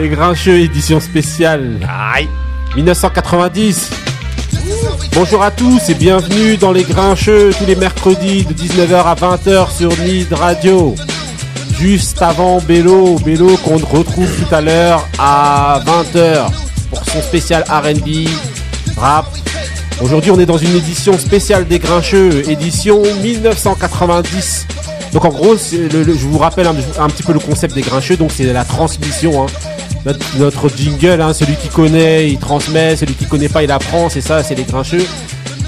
Les Grincheux édition spéciale. 1990. Bonjour à tous et bienvenue dans Les Grincheux tous les mercredis de 19h à 20h sur Nid Radio. Juste avant Bélo, Bélo qu'on retrouve tout à l'heure à 20h pour son spécial R&B, rap. Aujourd'hui on est dans une édition spéciale des Grincheux, édition 1990. Donc en gros, c'est le- le- je vous rappelle un, un petit peu le concept des Grincheux, donc c'est la transmission. hein. Notre, notre jingle, hein, celui qui connaît, il transmet, celui qui connaît pas, il apprend, c'est ça, c'est les Grincheux.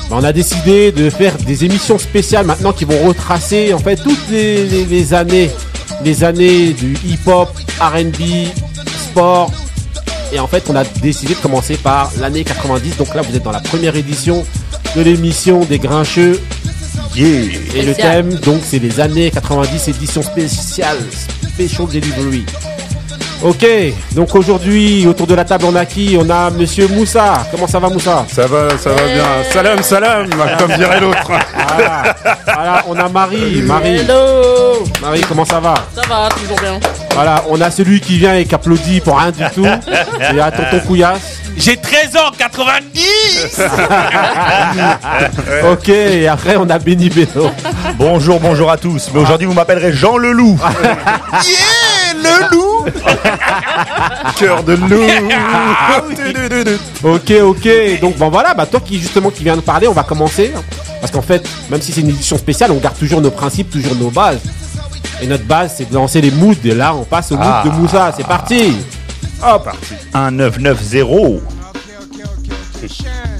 Ben, on a décidé de faire des émissions spéciales maintenant qui vont retracer en fait toutes les, les- les années, les années du hip-hop, R&B, sport. Et en fait, on a décidé de commencer par l'année 90. Donc là, vous êtes dans la première édition de l'émission des Grincheux. Et le thème, donc, c'est les années 90, édition spéciale, Special Delivery. Ok, donc aujourd'hui, autour de la table, on a qui? On a Monsieur Moussa. Comment ça va, Moussa? Ça va, ça va bien. Salam, salam, comme dirait l'autre. voilà. Voilà, on a Marie. Marie, Hello Marie, comment ça va? Ça va, toujours bien. Voilà, on a celui qui vient et qui applaudit pour rien du tout. Et à tonton Couillasse. J'ai 13 ans, 90 Ok, et après, on a Benny Beno. Bonjour, bonjour à tous. Mais aujourd'hui, vous m'appellerez Jean Leloup. Yeah, le loup Cœur de loup. Ok, ok. Donc bon voilà, bah toi qui justement qui viens de parler, on va commencer. Parce qu'en fait, même si c'est une édition spéciale, on garde toujours nos principes, toujours nos bases. Et notre base, c'est de lancer les moods. Et là, on passe au mood Ah. de Moussa. C'est parti. Hop, parti. 1990.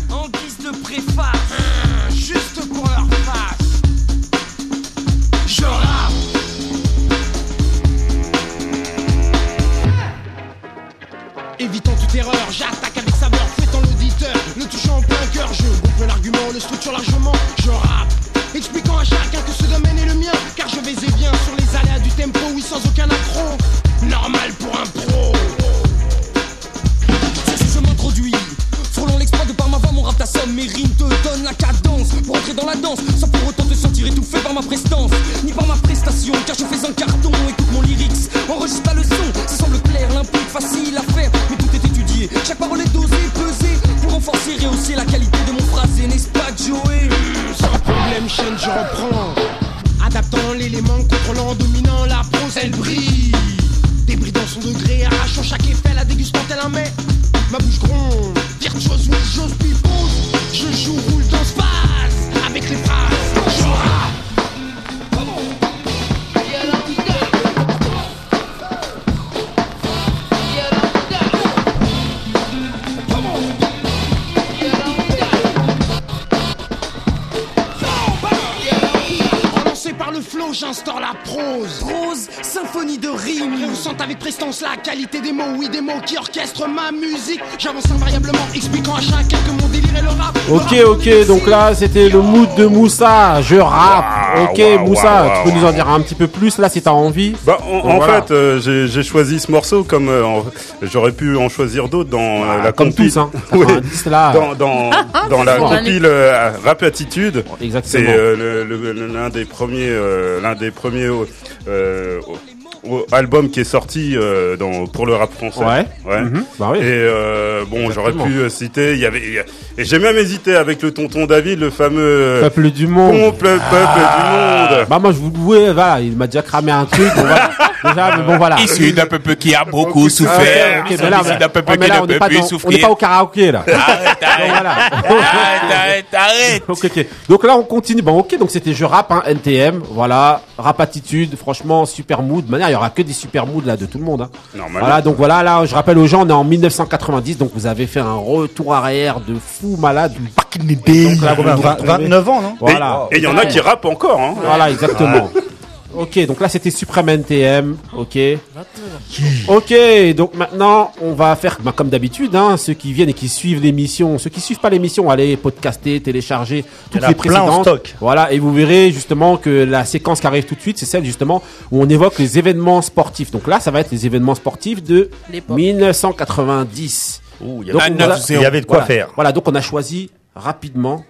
Ok, ok. Donc là, c'était le mood de Moussa. Je rappe. Ok, Moussa, tu peux nous en dire un petit peu plus là, si t'as envie. Bah, en, Donc en voilà. fait, euh, j'ai choisi ce morceau comme euh, j'aurais pu en choisir d'autres dans euh, la comme compil- tous, hein. Oui. 90 là. dans, dans, dans la compile euh, Rap Attitude. Exactement. C'est euh, l'un des premiers, euh, l'un des premiers euh, albums qui est sorti euh, dans, pour le rap français. Ouais. Mhm. Bah oui. Et euh, bon, j'aurais pu euh, citer. Il y avait et j'ai même hésité avec le tonton David, le fameux Peuple du monde. peuple, peuple du monde. Bah moi je vous louais, voilà, il m'a déjà cramé un truc. bon, voilà. Déjà, mais bon voilà. Issu d'un peuple qui a beaucoup souffert. Ok, mais là, Issu d'un peuple ouais, mais qui ne on n'est peut pas, plus dans- on n'est souffrir. pas au karaoké là. Arrête, Donc, arrête. voilà. Arrête, arrête. Donc là, on continue. Bon, ok, donc c'était je rap, hein, NTM. Voilà, rap attitude. Franchement, super mood. De manière, il y aura que des super moods là de tout le monde. Hein. Normalement. Voilà, donc voilà, là, je rappelle aux gens, on est en 1990, donc vous avez fait un retour arrière de fou malade. Back in the day. Donc là, vous nous 20 retrouvez- 29 ans, non Voilà. Et il y en a qui rappent encore. Hein. Voilà, exactement. Ok, donc là c'était Supreme NTM, ok. Ok, donc maintenant on va faire bah, comme d'habitude, hein, ceux qui viennent et qui suivent l'émission, ceux qui suivent pas l'émission, allez podcaster, télécharger toutes les plein en précédentes. stock. Voilà, et vous verrez justement que la séquence qui arrive tout de suite, c'est celle justement où on évoque les événements sportifs. Donc là, ça va être les événements sportifs de L'époque. 1990. Ouh, il y avait- on a- il y avait de quoi voilà. faire. Voilà, donc on a choisi rapidement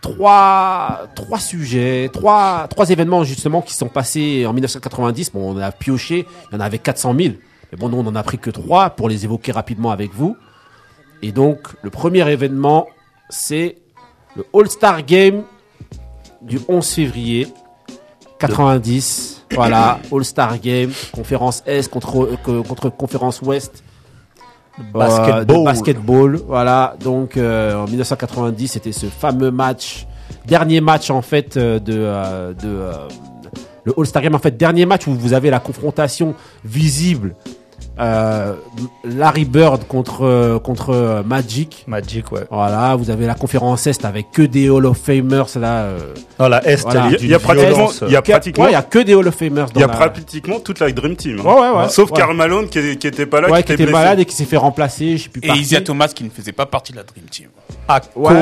trois, trois sujets, trois, trois événements justement qui sont passés en 1990. Bon, on a pioché, il y en avait 400 000. Mais bon, nous, on en a pris que trois pour les évoquer rapidement avec vous. Et donc, le premier événement, c'est le All-Star Game du 11 février 90. Voilà, All-Star Game, conférence Est contre, euh, contre conférence Ouest. Basketball. de basketball. Voilà, donc euh, en 1990, c'était ce fameux match, dernier match en fait euh, de, euh, de euh, le All-Star Game, en fait, dernier match où vous avez la confrontation visible. Euh, Larry Bird contre euh, contre euh, Magic. Magic, ouais. Voilà, vous avez la conférence Est avec que des Hall of Famers là. euh, Dans la Est, Voilà. elle est Il y a- y pratiquement- il y a pratiquement- ouais, il y a que des Hall of Famers. Il y a dans la- pratiquement toute la Dream Team. hein. Ouais, ouais, ouais. Sauf Ouais. Karl Malone qui, qui était pas là, ouais, qui qui était blessé. malade et qui s'est fait remplacer, je sais plus Et Isia. Thomas qui ne faisait pas partie de la Dream Team. à Ouais.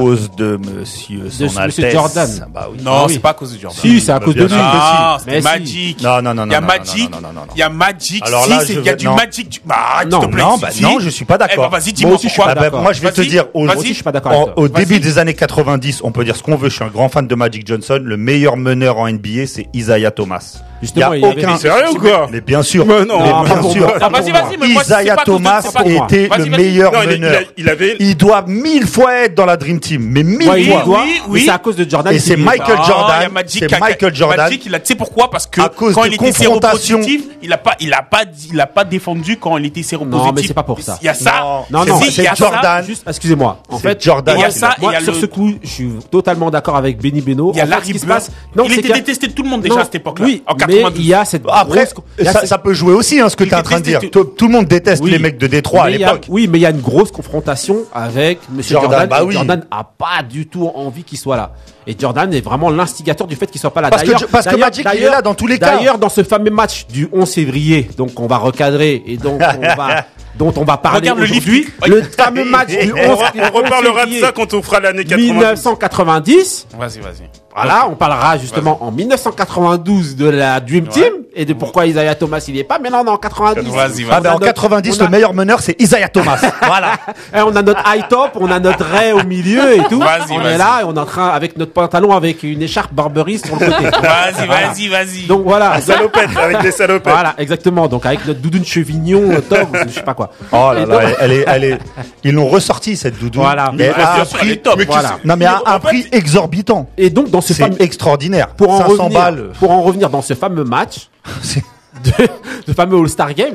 cause de monsieur son monsieur Altesse. Jordan. Bah oui. Non, Ah oui. c'est pas à cause de Jordan. Si, c'est à Bah, cause de lui. Ah. Magic. Non, non, non, Il y a Magic. non, non, non, non, non. Il y a Magic. Alors si, là, il y a veux- du non. Magic. Bah, Non, te plaît. Non, si, bah si. non, je suis pas Eh ben, d'accord. vas-y, Moi dis-moi aussi, je suis pourquoi. pas bah, d'accord. moi, je vais te dire, au, je suis pas d'accord au début des années 90, on peut dire ce qu'on veut. Je suis un grand fan de Magic Johnson. Le meilleur meneur en NBA, c'est Isaiah Thomas. Justement, il y a avait- aucun. Sérieux ou quoi Mais bien sûr. Mais non, mais bien sûr. moi. Ah, vas-y, vas-y, mais moi, c'est Isaiah Thomas était Vas-y, le vas-y. meilleur meneur. il avait. Il doit mille fois être dans la Dream Team, mais mille fois. oui, oui. c'est à cause de Jordan. Et c'est Michael. Ah, Jordan, il y a Magic c'est Michael Jordan. Magic, il a, tu sais pourquoi? Parce que À cause quand de il était confrontation. séropositif, il a pas, il a pas, il a pas défendu quand il était séropositif. Non, mais c'est pas pour ça. Il y a ça. Non, Non, c'est. Jordan. Excusez-moi. En fait, Jordan. il y a ça, sur ce coup, je suis totalement d'accord avec Benny Beno. Il y a ce qui se passe, il était détesté de tout le monde déjà à cette époque-là. Mais 92. il y a cette Après, grosse- a ça, cette- ça peut jouer aussi, hein, ce que tu es en train de dire. Tout, le monde déteste Oui. les mecs de Détroit à Mais a- l'époque. Oui, mais il y a une grosse confrontation avec Monsieur Jordan, Jordan. bah oui. Jordan a pas du tout envie qu'il soit là. Et Jordan est vraiment l'instigateur du fait qu'il soit pas là. Parce que parce que Magic, il est là dans tous les cas. D'ailleurs, dans ce fameux match du 11 février, donc on va recadrer et donc on va, dont on va parler aujourd'hui, le fameux match du 11, On, on reparlera de ça quand on fera l'année 90. 1990. Vas-y, vas-y. Voilà, on parlera justement en 1992 de la Dream Team et de pourquoi Isaiah Thomas il y est pas. Mais là, on est en 90. Vas-y, vas-y. Ah ben, en notre- 90, on a- le meilleur meneur, c'est Isaiah Thomas. voilà. Eh, on a notre high top, on a notre Ray au milieu et tout. Vas-y, on vas-y. est là et on est en train avec notre pantalon avec une écharpe Barberie sur le côté. Vas-y, Voilà. vas-y, vas-y. Donc voilà. Salopette, avec des salopettes. Voilà, exactement. Donc avec notre doudoune chevignon, top, je sais pas quoi. Oh là là, donc- elle, est, elle est, ils l'ont ressorti, cette doudoune. Voilà. Mais Ah, à un prix, top. Mais Voilà. non, mais à un fait, prix exorbitant. Et donc dans ce C'est fameux extraordinaire. pour en 500 revenir, balles. pour en revenir dans ce fameux match, C'est- de, ce fameux All-Star Game,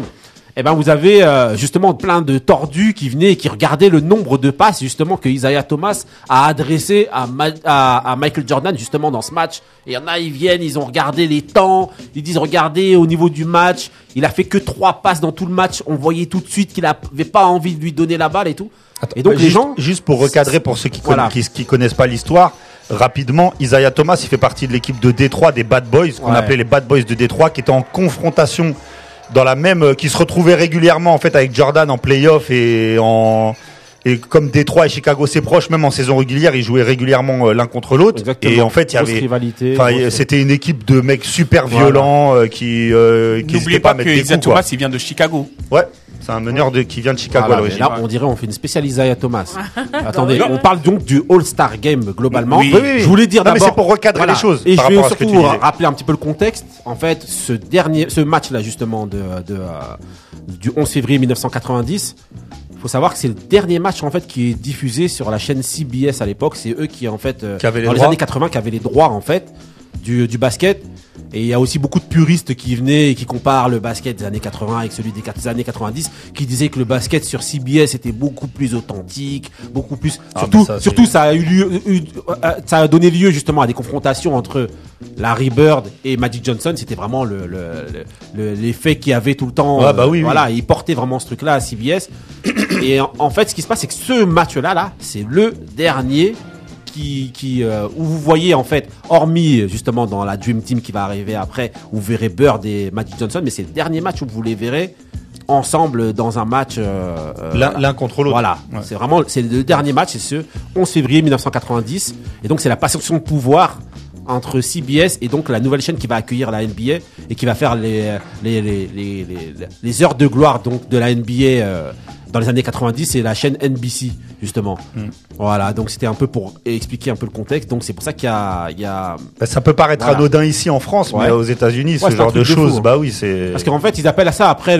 eh ben vous avez euh, justement plein de tordus qui venaient et qui regardaient le nombre de passes justement que Isaiah Thomas a adressé à, Ma- à, à Michael Jordan justement dans ce match. Et il y en a, ils viennent, ils ont regardé les temps, ils disent regardez au niveau du match, il a fait que trois passes dans tout le match, on voyait tout de suite qu'il avait pas envie de lui donner la balle et tout. et donc les juste, gens, juste pour recadrer pour ceux qui, Voilà. connaissent, qui, qui connaissent pas l'histoire, rapidement, Isaiah Thomas, il fait partie de l'équipe de Détroit des Bad Boys, qu'on Ouais. appelait les Bad Boys de Détroit, qui étaient en confrontation dans la même, euh, qui se retrouvaient régulièrement en fait avec Jordan en playoff et en et comme Détroit et Chicago c'est proche, même en saison régulière, ils jouaient régulièrement euh, l'un contre l'autre. Exactement. Et en fait, il y avait, rivalité, c'était une équipe de mecs super Voilà. violents euh, qui, euh, qui N'oubliez pas à que Isaiah quoi. Thomas, il vient de Chicago. Ouais, c'est un meneur de, qui vient de Chicago Voilà, à là, on dirait on fait une spéciale Isaiah Thomas. Attendez, on parle donc du All-Star Game globalement. Oui. Oui, oui, oui. Je voulais dire Non, mais d'abord. c'est pour recadrer les choses Et par je vais surtout rappeler un petit peu le contexte. En fait, ce dernier, ce match-là justement de, de euh, du 11 février 1990. Il faut savoir que c'est le dernier match en fait qui est diffusé sur la chaîne CBS à l'époque. C'est eux qui en fait euh, Qui avaient les dans les droits. années 80 qui avaient les droits en fait du, du basket. Et il y a aussi beaucoup de puristes qui venaient et qui comparent le basket des années 80 avec celui des années 90, qui disaient que le basket sur CBS était beaucoup plus authentique, beaucoup plus. Ah, surtout, ça, surtout, ça a eu lieu, eu- euh, ça a donné lieu justement à des confrontations entre Larry Bird et Magic Johnson. C'était vraiment le, le, le- le- l'effet qu'il y avait tout le temps. Ouais, bah oui, oui. Voilà, il portait vraiment ce truc-là à CBS. et en, en fait, ce qui se passe, c'est que ce match-là, là, c'est le dernier qui, qui euh, où vous voyez en fait, hormis justement dans la Dream Team qui va arriver après, où vous verrez Bird et Magic Johnson, mais c'est le dernier match où vous les verrez ensemble dans un match. euh, euh, L'un voilà. contre l'autre. Voilà, Ouais. c'est vraiment c'est le dernier match, c'est ce 11 février 1990, et donc c'est la passation de pouvoir entre CBS et donc la nouvelle chaîne qui va accueillir la NBA et qui va faire les les les les, les, heures de gloire donc de la NBA euh, dans les années 90 c'est la chaîne NBC justement. Voilà, donc c'était un peu pour expliquer un peu le contexte. Donc c'est pour ça qu'il y a il y a Bah, ça peut paraître Voilà. anodin ici en France, Ouais. mais aux États-Unis, Ouais, ce genre de de choses, hein. bah oui, c'est. Parce qu'en fait, ils appellent à ça après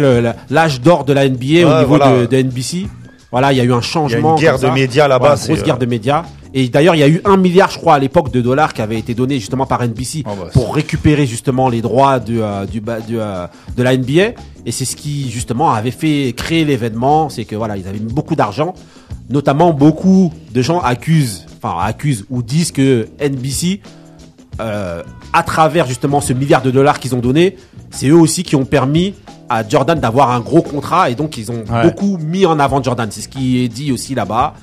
l'âge d'or de la NBA au niveau voilà. de, de NBC. Voilà, il y a eu un changement. guerre comme de ça. médias là-bas, Voilà, grosse euh, guerre de médias. Et d'ailleurs, il y a eu un milliard, je crois, à l'époque de dollars qui avait été donné justement par NBC Oh, bah, pour récupérer justement les droits du, euh, du, euh, de la NBA. Et c'est ce qui justement avait fait créer l'événement. C'est que voilà, ils avaient mis beaucoup d'argent. Notamment, beaucoup de gens accusent, enfin accusent ou disent que NBC euh, à travers justement ce milliard de dollars qu'ils ont donné, c'est eux aussi qui ont permis à Jordan d'avoir un gros contrat et donc ils ont Ouais. beaucoup mis en avant Jordan. C'est ce qui est dit aussi là-bas.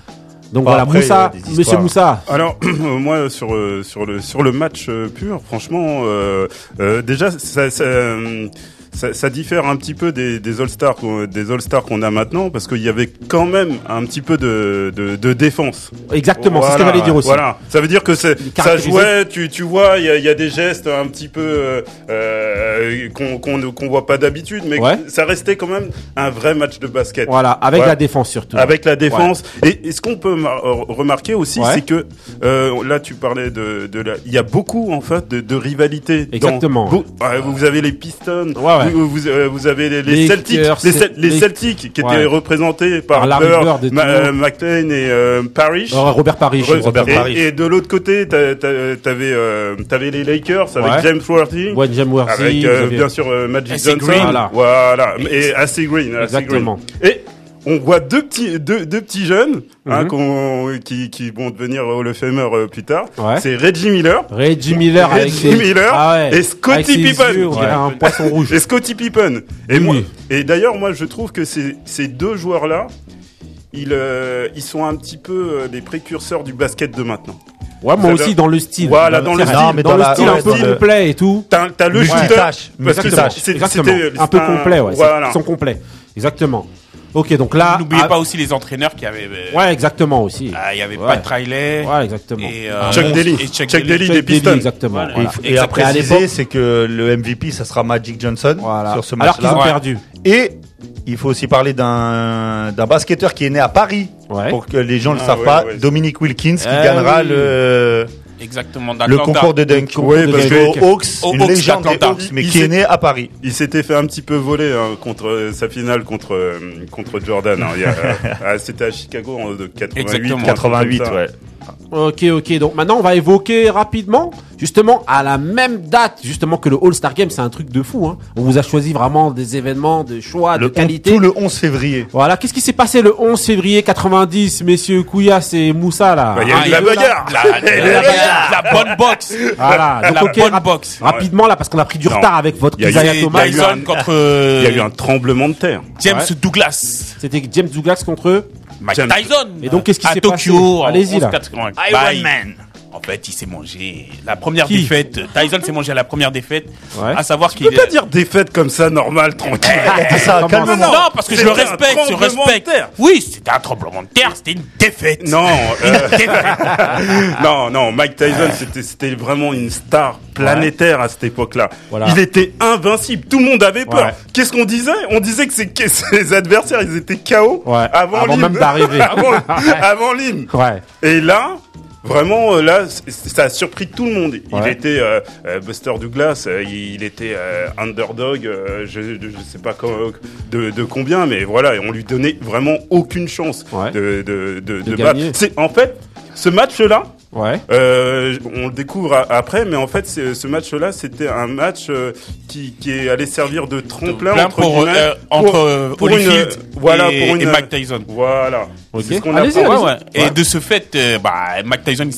Donc Bah, voilà, après, Moussa, Monsieur. Moussa. Alors moi sur euh, sur le sur le match euh, pur, franchement, euh, euh, déjà ça, ça, euh, ça, ça diffère un petit peu des, des All Stars des All Stars qu'on a maintenant parce qu'il y avait quand même un petit peu de de, de défense. Exactement, c'est ce que Voilà, j'allais dire aussi. Voilà, ça veut dire que c'est ça jouait. Tu tu vois, il y y a des gestes un petit peu euh, euh, qu'on ne- qu'on voit pas d'habitude, mais Ouais. ça restait quand même un vrai match de basket. Voilà, avec Ouais. la défense surtout. Avec la défense. Et, et ce qu'on peut euh, remarquer aussi, c'est que euh, là, tu parlais de, de la. Il y a beaucoup en fait de, de rivalité. Exactement. Vous avez les Pistons. Ouais. Vous, vous, euh, vous avez les, les Les Celtics. Lakers, les, Cel- les les- Celtics qui étaient Ouais. représentés par, Par Bird, Ma- euh, McLean et euh, Parrish. Euh, Robert Paris. Re- Robert et, Parrish. et de l'autre côté, t'avais euh, t'avais les Lakers avec Ouais. James Worthy. Ouais, James Worthy, Avec euh, bien sûr euh, Magic Johnson. Green. Voilà. Voilà. Et assez green. AC Exactement. Green. Et on voit deux petits deux, deux petits jeunes hein, Mhm. qu'on- qui qui vont devenir Hall of Famer euh, plus tard. Ouais. C'est Reggie Miller. Reggie Miller avec Reggie Miller Ah ouais. et Scottie Pippen. yeux, Ouais. un poisson rouge. Et Scottie Pippen. Et Oui, moi, et d'ailleurs, moi, je trouve que ces, ces deux joueurs-là, ils, euh, ils sont un petit peu euh, les précurseurs du basket de maintenant. Ouais, moi aussi dans le style. Voilà, dans le style. Non, mais dans, le style un peu complet et tout. T'as, le Multitâche, shooter. Parce que c'était- Un peu complet, ouais. Ils sont complets. Exactement. Ok, donc là. N'oubliez ah, pas aussi les entraîneurs qui avaient. euh, Ouais, exactement aussi. ah, Il y avait Ouais. Pat Riley. Ouais, exactement. Et, euh, Chuck et Daly. Chuck Chuck Daly. Daly. Des Pistons. exactement. Voilà. voilà. Et Exactement. À préciser, l'époque- c'est que le MVP, ça sera Magic Johnson Voilà. sur ce Alors qu'ils match-là. ont perdu. Et il faut aussi parler d'un d'un basketteur qui est né à Paris, Ouais. pour que les gens ne le Ah, savent ouais, pas, ouais. Dominique Wilkins, qui Eh gagnera oui. le, Exactement. le concours de dunk. de parce que Hawks, une Hawks légende des. Hawks, mais Il qui est s'est- né à Paris. Il s'était fait un petit peu voler hein, contre euh, sa finale contre euh, contre Jordan. hein. Il y a, euh, ah, c'était à Chicago en de 88, Exactement. un truc comme 88, ça. ouais. Ok, ok. Donc maintenant, on va évoquer rapidement, justement, à la même date, justement, que le All-Star Game, c'est un truc de fou. Hein. On vous a choisi vraiment des événements de choix, Le de qualité. Tout le 11 février. Voilà. Qu'est-ce qui s'est passé le 11 février 90, messieurs Kouyas et Moussa, là? Bah, il y a eu Ah, la bagarre. La, la- la- la bonne boxe. Voilà. Donc, La ok, bonne rap- boxe. rapidement, là, parce qu'on a pris du Non. retard avec votre Il y a eu- Isaiah Thomas. Il y a eu un tremblement de terre. James Ouais. Douglas. C'était James Douglas contre eux. Mike Tyson. Et donc, qu'est-ce qui s'est Tokyo, passé en Allez-y, là. 11-80. Iron Man. En fait, il s'est mangé la première Qui défaite. Tyson s'est mangé à la première défaite. Ouais. À savoir Tu qu'il peux pas dire défaite comme ça, normal, tranquille. Ça, Comment calmement. Non, parce que je le C'était un respecte, je tremblement respecte. de terre. Oui, c'était un tremblement de terre, c'était une défaite. Non, euh, non, non, Mike Tyson, c'était, c'était vraiment une star planétaire à cette époque-là. Voilà. Il était invincible. Tout le monde avait peur. Ouais. Qu'est-ce qu'on disait? On disait que, ses- que ses adversaires, ils étaient KO Ouais. avant, Avant même d'arriver. avant, avant l'hymne. Ouais. Et là, vraiment, euh, là, ça a surpris tout le monde. Il était euh, euh, Buster Douglas, euh, il, était euh, underdog, euh, je, je sais pas de, de combien, mais voilà, et on lui donnait vraiment aucune chance Ouais. de, de, de, De battre. C'est en fait ce match-là. Ouais. Euh, on le découvre a- après, mais en fait, ce match-là, c'était un match euh, qui, qui est allé servir de tremplin entre pour, euh, pour- entre pour une- Holyfield voilà, et, pour une- et Mike Tyson. Voilà. Ok. C'est ce apprend. Ouais. Et de ce fait, euh, bah, Mike Tyson,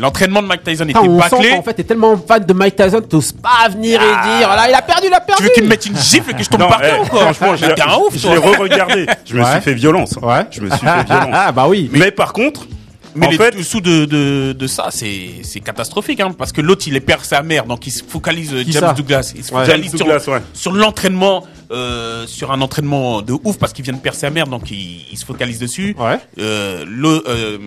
l'entraînement de Mike Tyson était on sent bâclé. qu'en fait, t'es tellement fan de Mike Tyson, t'oses pas venir et dire, là, il a perdu, il a perdu. Tu veux qu'il me mette une gifle et que je tombe Non, par terre eh, ou quoi franchement, je Mais T'es un ouf, je l'ai re-regardé. Je me Ouais. suis fait violence. Ouais. Je me suis fait violence. Ah, bah oui. Mais par contre, Mais en les fait, dessous de, de, de ça, c'est, c'est catastrophique, hein, parce que l'autre, il est perd sa mère, donc il se focalise, euh, James ça Douglas, il se Ouais. focalise James sur, ouais. sur l'entraînement, euh, sur un entraînement de ouf, parce qu'il vient de perdre sa mère, donc il, il se focalise dessus. Ouais. Euh, le, euh,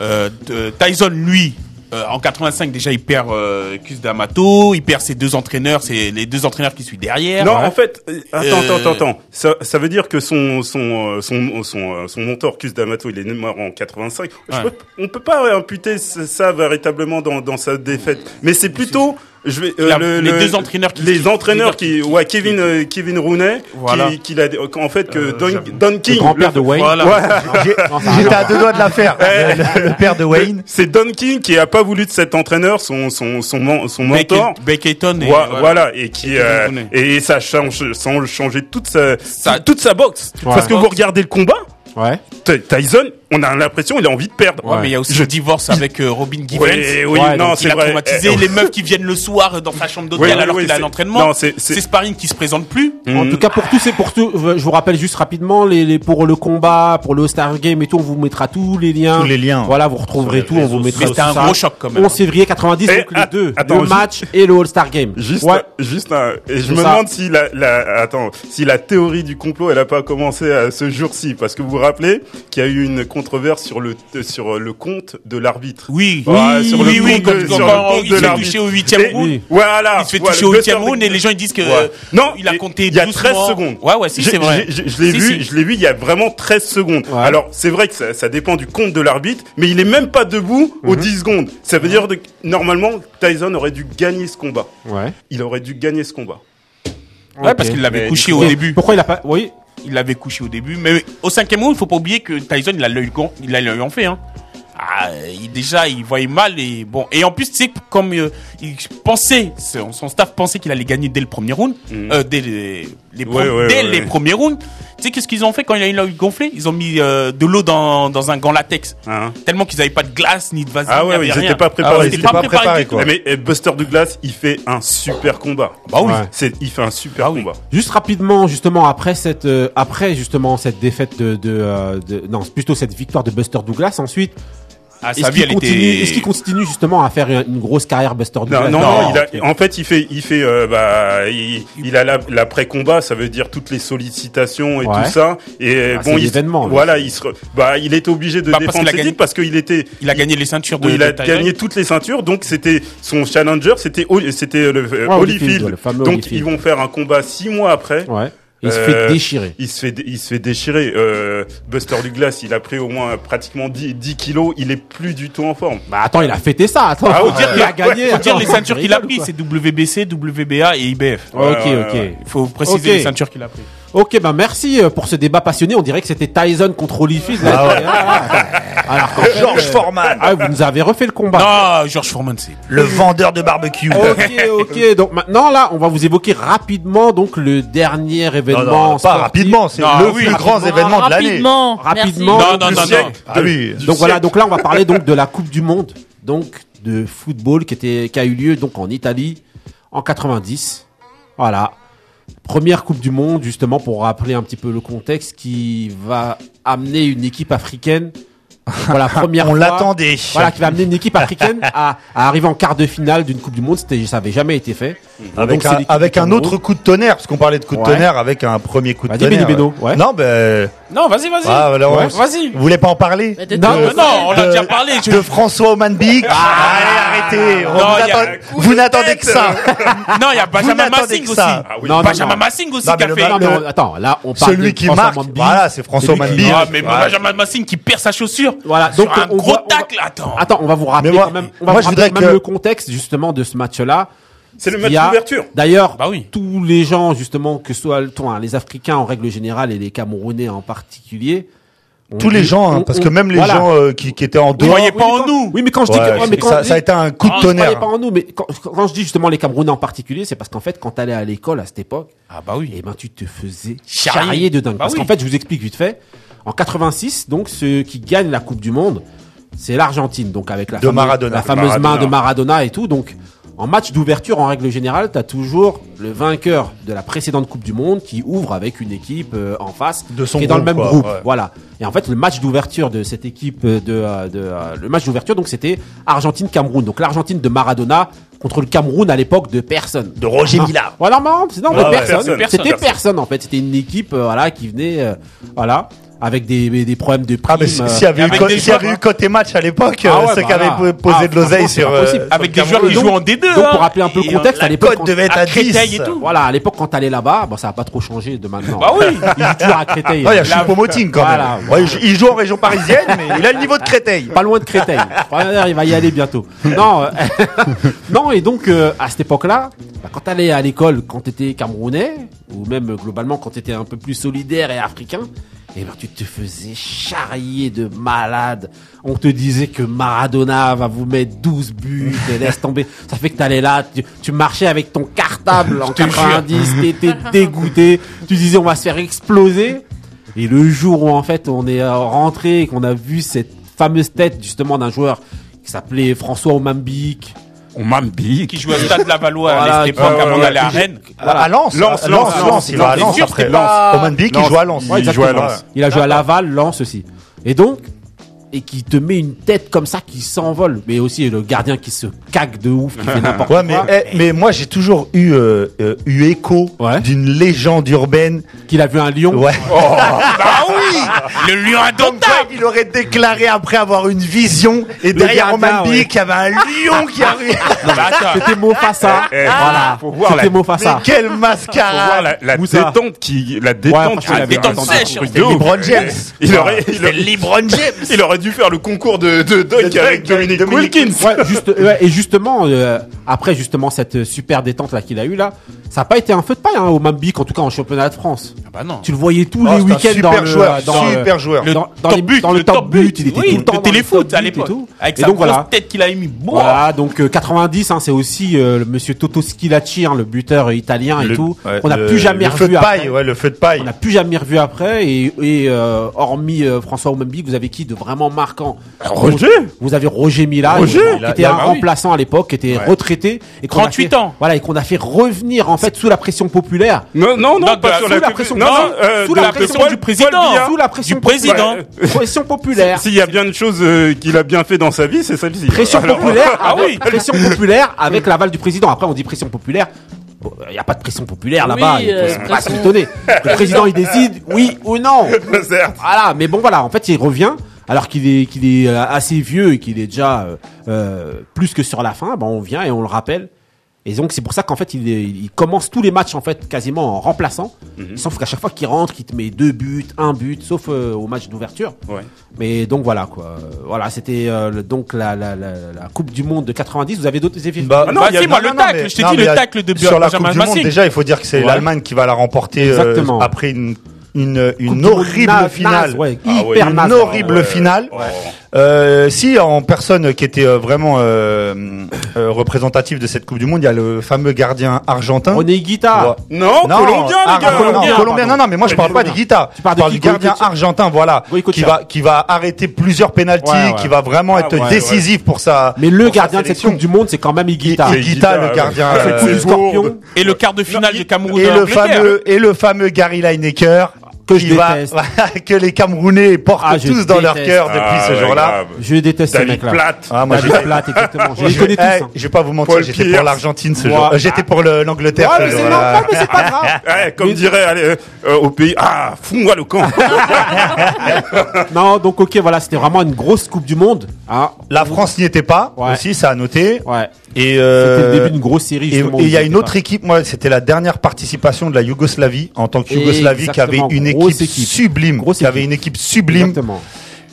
euh, de- Tyson, lui, Euh, en 85 déjà il perd euh, Cus D'Amato, il perd ses deux entraîneurs, c'est les deux entraîneurs qui suivent derrière. Non, en fait, euh, attends, Euh, attends, attends. Ça, ça veut dire que son son euh, son son, euh, son mentor Cus D'Amato, il est mort en 85. Je Ouais. peux- on peut pas imputer ça, ça véritablement dans dans sa défaite, mais c'est plutôt je vais euh, La- le- les le- deux entraîneurs qui- les qui- entraîneur qui- qui ouais Kevin euh, Kevin Rooney Voilà. qui, qui l'a en fait que Euh, Don. Don King Le grand-père de Wayne. Voilà. Ouais. A J'étais à deux doigts de la faire. Le, le père de Wayne. C'est Don King qui a pas voulu de cet entraîneur, son son son, son mentor. Becketon et Voi- voilà. voilà. et qui Kevin euh, et ça change sans changer toute sa, Ça- toute sa boxe Ouais. parce que vous regardez le combat Ouais. Ty- Tyson on a l'impression il a envie de perdre Ouais, mais il y a aussi Je- le divorce avec euh, Robin Givens. oui oui Ouais, non c'est vrai traumatisé Eh, les meufs qui viennent le soir dans sa chambre d'hôtel oui, alors qu'il a c'est- un entraînement. non, c'est- Sparring qui se présente plus. Mm. En tout cas, pour tous et pour tout, je vous rappelle juste rapidement les, les pour le combat, pour le All-Star Game et tout, on vous mettra tous les liens. Tous les liens. Voilà, vous retrouverez tout, on vous mettra c'était un gros choc quand même. 11 février 90, Eh, donc les deux, attends, le juste- match et le All-Star Game. Juste, Ouais. juste un, et je me demande si la, la, attends, si la théorie du complot, elle a pas commencé à ce jour-ci, parce que vous vous rappelez qu'il y a eu une controverse sur le, sur le compte de l'arbitre. Oui, Ouais, sur le oui, oui, compte quand, de- sur le compte il de se fait toucher au huitième round. Oui. Voilà. Il se fait voilà, toucher au le huitième round et les gens ils disent que Ouais. euh, Non, il a compté il y a 12 13 mois. secondes. Ouais, ouais, si, c'est vrai. Je l'ai Si, vu, si. je l'ai vu il y a vraiment 13 secondes. Ouais. Alors, c'est vrai que ça, ça dépend du compte de l'arbitre, mais il est même pas debout aux 10 secondes. Ça veut dire que normalement Tyson aurait dû gagner ce combat. Ouais. Il aurait dû gagner ce combat. Ouais, parce qu'il l'avait couché au début. Pourquoi il a pas, oui. Il l'avait couché au début. Mais au cinquième round, il faut pas oublier que Tyson, il a l'œil il a l'œil en fait, hein. Ah, il, déjà, il voyait mal et bon. Et en plus, tu sais, comme euh, il pensait, son, son staff pensait qu'il allait gagner dès le premier round, Mhm. euh, dès les, Ouais, ouais, dès ouais, les premiers rounds. Tu sais qu'est-ce qu'ils ont fait quand il a eu gonflé? Ils ont mis euh, de l'eau dans, dans un gant latex. Hein. Tellement qu'ils avaient pas de glace ni de vaseline. Ah y ouais, ils rien. étaient pas Ah préparés. ouais, Ils étaient pas pas préparés quoi. mais Buster Douglas, il fait un super combat. Bah oui. C'est, il fait un super Ah oui. combat. Juste rapidement, justement après cette, euh, après justement cette défaite de, de, euh, de- non, c'est plutôt cette victoire de Buster Douglas. Ensuite, Ah, est-ce sa vie, qu'il elle continue, était. est-ce qu'il continue justement à faire une, grosse carrière Buster Douglas Non, non, Non, non, il a, ok. en fait, il fait, il fait, euh, bah, il, il a la- l'après-combat, ça veut dire toutes les sollicitations et Ouais. tout ça. Et Ah, bon, il, voilà, il se, bah, il était obligé de Bah, parce défendre qu'il a ses gagné- titres parce qu'il était, Il a gagné les ceintures de. il a de gagné toutes les ceintures, donc c'était son challenger, c'était, c'était le euh, Ouais, Holyfield. Holyfield, ouais, le donc Holyfield. ils vont faire un combat six mois après. Ouais. Et il se Euh, fait déchirer. Il se fait, il se fait déchirer. Euh, Buster Douglas, il a pris au moins pratiquement 10, 10 kilos. Il est plus du tout en forme. Bah attends, il a fêté ça. Attends, Ah, faut dire qu'il a gagné. Faut dire les ceintures tu qu'il a pris, c'est WBC, WBA et IBF. Ok, ok. Il faut préciser les ceintures qu'il a pris. Ok, bah merci euh, pour ce débat passionné. On dirait que c'était Tyson contre Holyfield. là. Ah ouais. Alors qu'en fait, George euh, Foreman, Ah, vous nous avez refait le combat. Non, George Foreman, c'est. le vendeur de barbecue. Ok, ok. Donc maintenant là, on va vous évoquer rapidement donc le dernier événement. non, pas sportif. rapidement, c'est Non, le oui, plus grand rapidement. événement de l'année. Rapidement. Rapidement. Non, non, non, non. siècle. Ah oui. Du Donc voilà, siècle. donc là on va parler donc de la Coupe du Monde, donc de football qui était qui a eu lieu donc en Italie en 90. Voilà. Première Coupe du Monde justement pour rappeler un petit peu le contexte qui va amener une équipe africaine pour la première On fois. l'attendait. Voilà, qui va amener une équipe africaine à, à arriver en quart de finale d'une Coupe du Monde. C'était, ça avait jamais été fait. Avec, Donc, un, avec autre coup de tonnerre, parce qu'on parlait de coup de Ouais. tonnerre avec un premier coup de tonnerre. Beno, ouais. Non, ben, Non, vas-y, vas-y. ah, on- Vas-y. vous voulez pas en parler Non, non, on l'a de- déjà parlé. de François Omanbik. Allez, arrêtez. On Non, vous, a n'attendez que ça. Non, il y a Benjamin Massing aussi. ça. Ah oui. Non, non, Benjamin. Massing aussi qui a fait. attends, là, on parle Celui de qui François marque, voilà, c'est François qui Mambi. Ah, mais. Benjamin Massing qui perd sa chaussure. Voilà, Sur donc un on gros va- on va- tacle, attends. Attends, on va vous rappeler Mais moi- quand même, on va moi, vous je rappeler voudrais même que- le contexte justement de ce match-là. C'est le match d'ouverture. D'ailleurs, Bah oui. tous les gens justement, que ce soit le- toi, hein, les Africains en règle générale et les Camerounais en particulier. Tous les gens, hein, on- parce on- que même les voilà. gens euh, qui, qui étaient en Vous dehors. voyez Oui, pas en nous. Oui, mais quand je dis Ouais, que, ouais, mais quand ça, je dis- ça a été un coup de Ah, je tonnerre. pas en nous, mais quand, quand je dis justement les Camerounais en particulier, c'est parce qu'en fait, quand t'allais à l'école à cette époque, Ah, bah oui. eh ben, tu te faisais Charrier. charrier de dingue. Bah parce oui. qu'en fait, je vous explique vite fait. En 86, donc, ceux qui gagnent la Coupe du Monde, c'est l'Argentine. Donc, avec la De fameuse, Maradona. la fameuse Maradona. main de Maradona et tout. Donc, en match d'ouverture, en règle générale, t'as toujours le vainqueur de la précédente Coupe du Monde qui ouvre avec une équipe euh, en face De son qui est dans le même quoi, groupe. ouais. Voilà. Et en fait, le match d'ouverture de cette équipe euh, de, euh, de euh, le match d'ouverture, donc c'était Argentine-Cameroun. Donc l'Argentine de Maradona contre le Cameroun à l'époque de personne. De Roger. Mila. Voilà, non, non, ouais, personne. personne, C'était personne. personne en fait. C'était une équipe, euh, voilà, qui venait, euh, voilà. Avec des, des problèmes de Ah, primes. mais si- euh, s'il y avait eu, avec des y avait eu côté match à l'époque, Ah euh, ouais, ceux bah qui avaient là. posé Ah, de l'oseille sur. euh, Avec des joueurs qui jouent en D2. donc hein. pour rappeler un peu le Et, contexte, euh, à l'époque, devait être à à 10. Créteil et tout. voilà, à l'époque quand t'allais là-bas, bon ça a pas trop changé de maintenant. Bah oui. Il joue toujours à Créteil. Il y a Choupo-Moting quand Voilà. même. Ouais, il joue- en région parisienne, mais il a le niveau de Créteil. Pas loin de Créteil. Il va y aller bientôt. Non, euh, non et donc euh, à cette époque-là, bah, quand t'allais à l'école, quand t'étais camerounais ou même euh, globalement quand t'étais un peu plus solidaire et africain, et ben tu te faisais charrier de malade. On te disait que Maradona va vous mettre 12 buts, et laisse tomber. Ça fait que t'allais là, tu, tu marchais avec ton cartable en 90, t'étais dégoûté. Tu disais on va se faire exploser. Et le jour où en fait on est euh, rentré et qu'on a vu cette fameuse tête justement d'un joueur qui s'appelait François Omambic, On m'ambique. Qui jouait au stade de la Valois Voilà, à cette époque qui- avant d'aller à Rennes. À Lens. Lens, à Lens, Lens, il va à Lens. Après. Lens. Oman Bik, il Lens. joue à Lens. Il joue à Lens. il a joué à Laval, Lens aussi. Et donc et qui te met une tête comme ça qui s'envole, mais aussi le gardien qui se cague de ouf, qui fait n'importe Ouais, quoi, mais, eh, mais moi j'ai toujours eu, euh, euh, eu écho Ouais. d'une légende urbaine. qu'il a vu un lion. Ouais. Bah oui Le lion indomptable il aurait déclaré après avoir une vision et derrière gardien, Oman ouais. Bik, il y avait un lion qui arrive. Bah, attends. C'était Mofasa. Eh, eh, voilà. C'était la- Mofasa. quelle Faut voir mascarade la, la détente qui, la détente qu'il avait détente sèche. LeBron James. Il aurait, il C'était aurait, LeBron James. il aurait dû faire le concours de, dunk avec Dominique Wilkins. Et justement, euh, après justement cette super détente là qu'il a eu là, ça n'a pas été un feu de paille hein, au Mambic, en tout cas en championnat de France. Ah bah non. Tu le voyais tous Oh, les week-ends dans le joueur, dans le- super joueur. Le dans, dans top les- but, dans le, le top, top but, but, il était oui, tout le temps téléfoot à l'époque. Avec Et sa donc grosse voilà. tête qu'il a émis. Voilà, donc euh, 90, hein, c'est aussi euh, le monsieur Toto Schilacci, hein, le buteur euh, italien et Le- tout. ouais, on n'a le- plus jamais le revu feu de après. paille, ouais, le feu de paille. On n'a plus jamais revu après et, et euh, hormis euh, François Omembic, vous avez qui de vraiment marquant? Roger Vous avez Roger Mila, qui était un bah remplaçant à l'époque, qui était retraité et qu'on a 38 fait- ans. Voilà, et qu'on a fait revenir en fait sous la pression populaire. Non, non, non, pas sur sous la, pression- euh, sous la pression du président, Sous la pression du président. Ouais. Pression populaire. S'il y a bien une chose euh, qu'il a bien fait dans sa vie, c'est celle-ci. Pression Alors, populaire. Ah avec- oui. Pression populaire avec l'aval du président. Après, on dit pression populaire. Il n'y a pas de pression populaire là-bas. Oui, il faut euh, pas s'étonner. Le président, il décide oui ou non. certes. Voilà, mais bon voilà, en fait il revient alors qu'il est qu'il est euh, assez vieux et qu'il est déjà euh, euh, plus que sur la fin. Bon, on vient et on le rappelle. Et donc c'est pour ça qu'en fait il, commence tous les matchs en fait quasiment en remplaçant. Sauf qu'à chaque fois qu'il rentre, il te met deux buts, un but, sauf euh, au match d'ouverture. Ouais. Mais donc voilà quoi. Voilà, c'était euh, donc la, la, la, la Coupe du Monde de 90. Vous avez d'autres effets Bah, non, si, moi, le tacle, je t'ai dit, le tacle de Sur la Benjamin Coupe du Monde, déjà, il faut dire que c'est Ouais. l'Allemagne qui va la remporter euh, après une, une, horrible finale. ouais, Ah hyper une naze. horrible ouais. finale. Euh, si en personne qui était euh, vraiment euh, euh, représentative de cette Coupe du Monde, il y a le fameux gardien argentin. René Guita. Ouais. Non, colombien, ah, les gars. non, Colombien, non, Colombien, non, non, mais moi je parle pas Colombien. du Guita. Tu parles Je de du gardien argentin, voilà, qui va qui va arrêter plusieurs pénalties, Ouais, ouais. qui va vraiment Ah, être ouais, décisif pour sa. Mais le gardien de cette. Coupe du Monde, c'est quand même Iguita. Et- et Guita, le gardien, Ah, c'est euh, cool, du Scorpion. Et le quart de finale du Cameroun. et le fameux et le fameux Gary Lineker Que je qui va déteste. que les Camerounais portent Ah, tous dans leur cœur depuis Ah, ce ouais, jour-là. Je déteste ces David mecs-là. Platt. Ah, moi, David j'ai- Platt, exactement. Je les connais tous. hein. Je vais pas vous mentir, Paul j'étais Pierce. pour l'Argentine ce Moi- jour. Euh, J'étais pour le- l'Angleterre Ouais, ce mais c'est jour-là. normal, mais c'est pas grave. Ouais, comme Mais- dirait allez, euh, euh, au pays, ah, fous-moi le camp. Non, donc ok, voilà, c'était vraiment une grosse Coupe du Monde. Hein. La France n'y était pas Ouais. aussi, ça a noté. Ouais. Et C'était euh, le début d'une grosse série. Et il y a une autre pas. équipe, moi, c'était la dernière participation de la Yougoslavie en tant que Yougoslavie qui avait une équipe, équipe. sublime, Grosse qui avait une équipe sublime Exactement.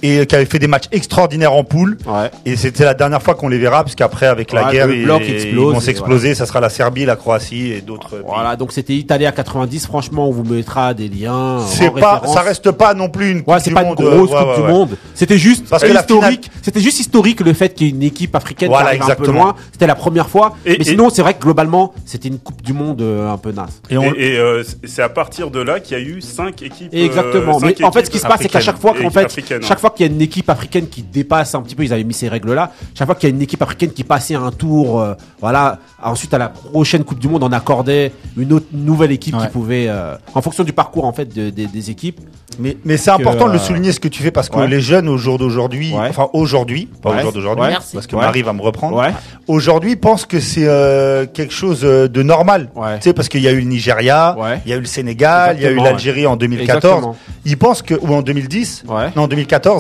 Et qui avait fait des matchs extraordinaires en poule. Ouais. Et c'était la dernière fois qu'on les verra, parce qu'après, avec la Ouais, guerre, le ils, bloc ils explose vont s'exploser. Ça sera la Serbie, la Croatie et d'autres pays. Voilà, donc c'était Italie à 90. Franchement, on vous mettra des liens. C'est en pas, référence. ça reste pas non plus une coupe Ouais, c'est pas une grosse euh, ouais, Coupe ouais, du ouais. Monde. C'était juste Parce que historique. C'était juste historique le fait qu'il y ait une équipe africaine Voilà, qui arrive un peu exactement. loin. C'était la première fois. Et- Mais et- sinon, c'est vrai que globalement, c'était une Coupe du Monde euh, un peu naze. Et on- Et, et, euh, c'est à partir de là qu'il y a eu cinq équipes. euh, Exactement. cinq Mais en fait, ce qui se passe, c'est qu'à chaque fois qu'en africaines. fait, chaque fois qu'il y a une équipe africaine qui dépasse un petit peu, ils avaient mis ces règles-là. Chaque fois qu'il y a une équipe africaine qui passait un tour, euh, voilà, ensuite à la prochaine Coupe du Monde, on accordait une autre nouvelle équipe qui pouvait, euh, en fonction du parcours en fait de- de- des équipes. Mais, mais c'est important de le euh, souligner ce que tu fais parce que ouais. les jeunes au jour d'aujourd'hui, Ouais. enfin aujourd'hui, pas Ouais. au jour d'aujourd'hui, parce que Ouais. Marie va me reprendre. Ouais. Aujourd'hui, pensent que c'est euh, quelque chose de normal. Ouais. Tu sais, parce qu'il y a eu le Nigeria, Ouais. il y a eu le Sénégal, il y a eu l'Algérie en 2014. Exactement. Ils pensent que, ou en 2010, Ouais. non, en 2014,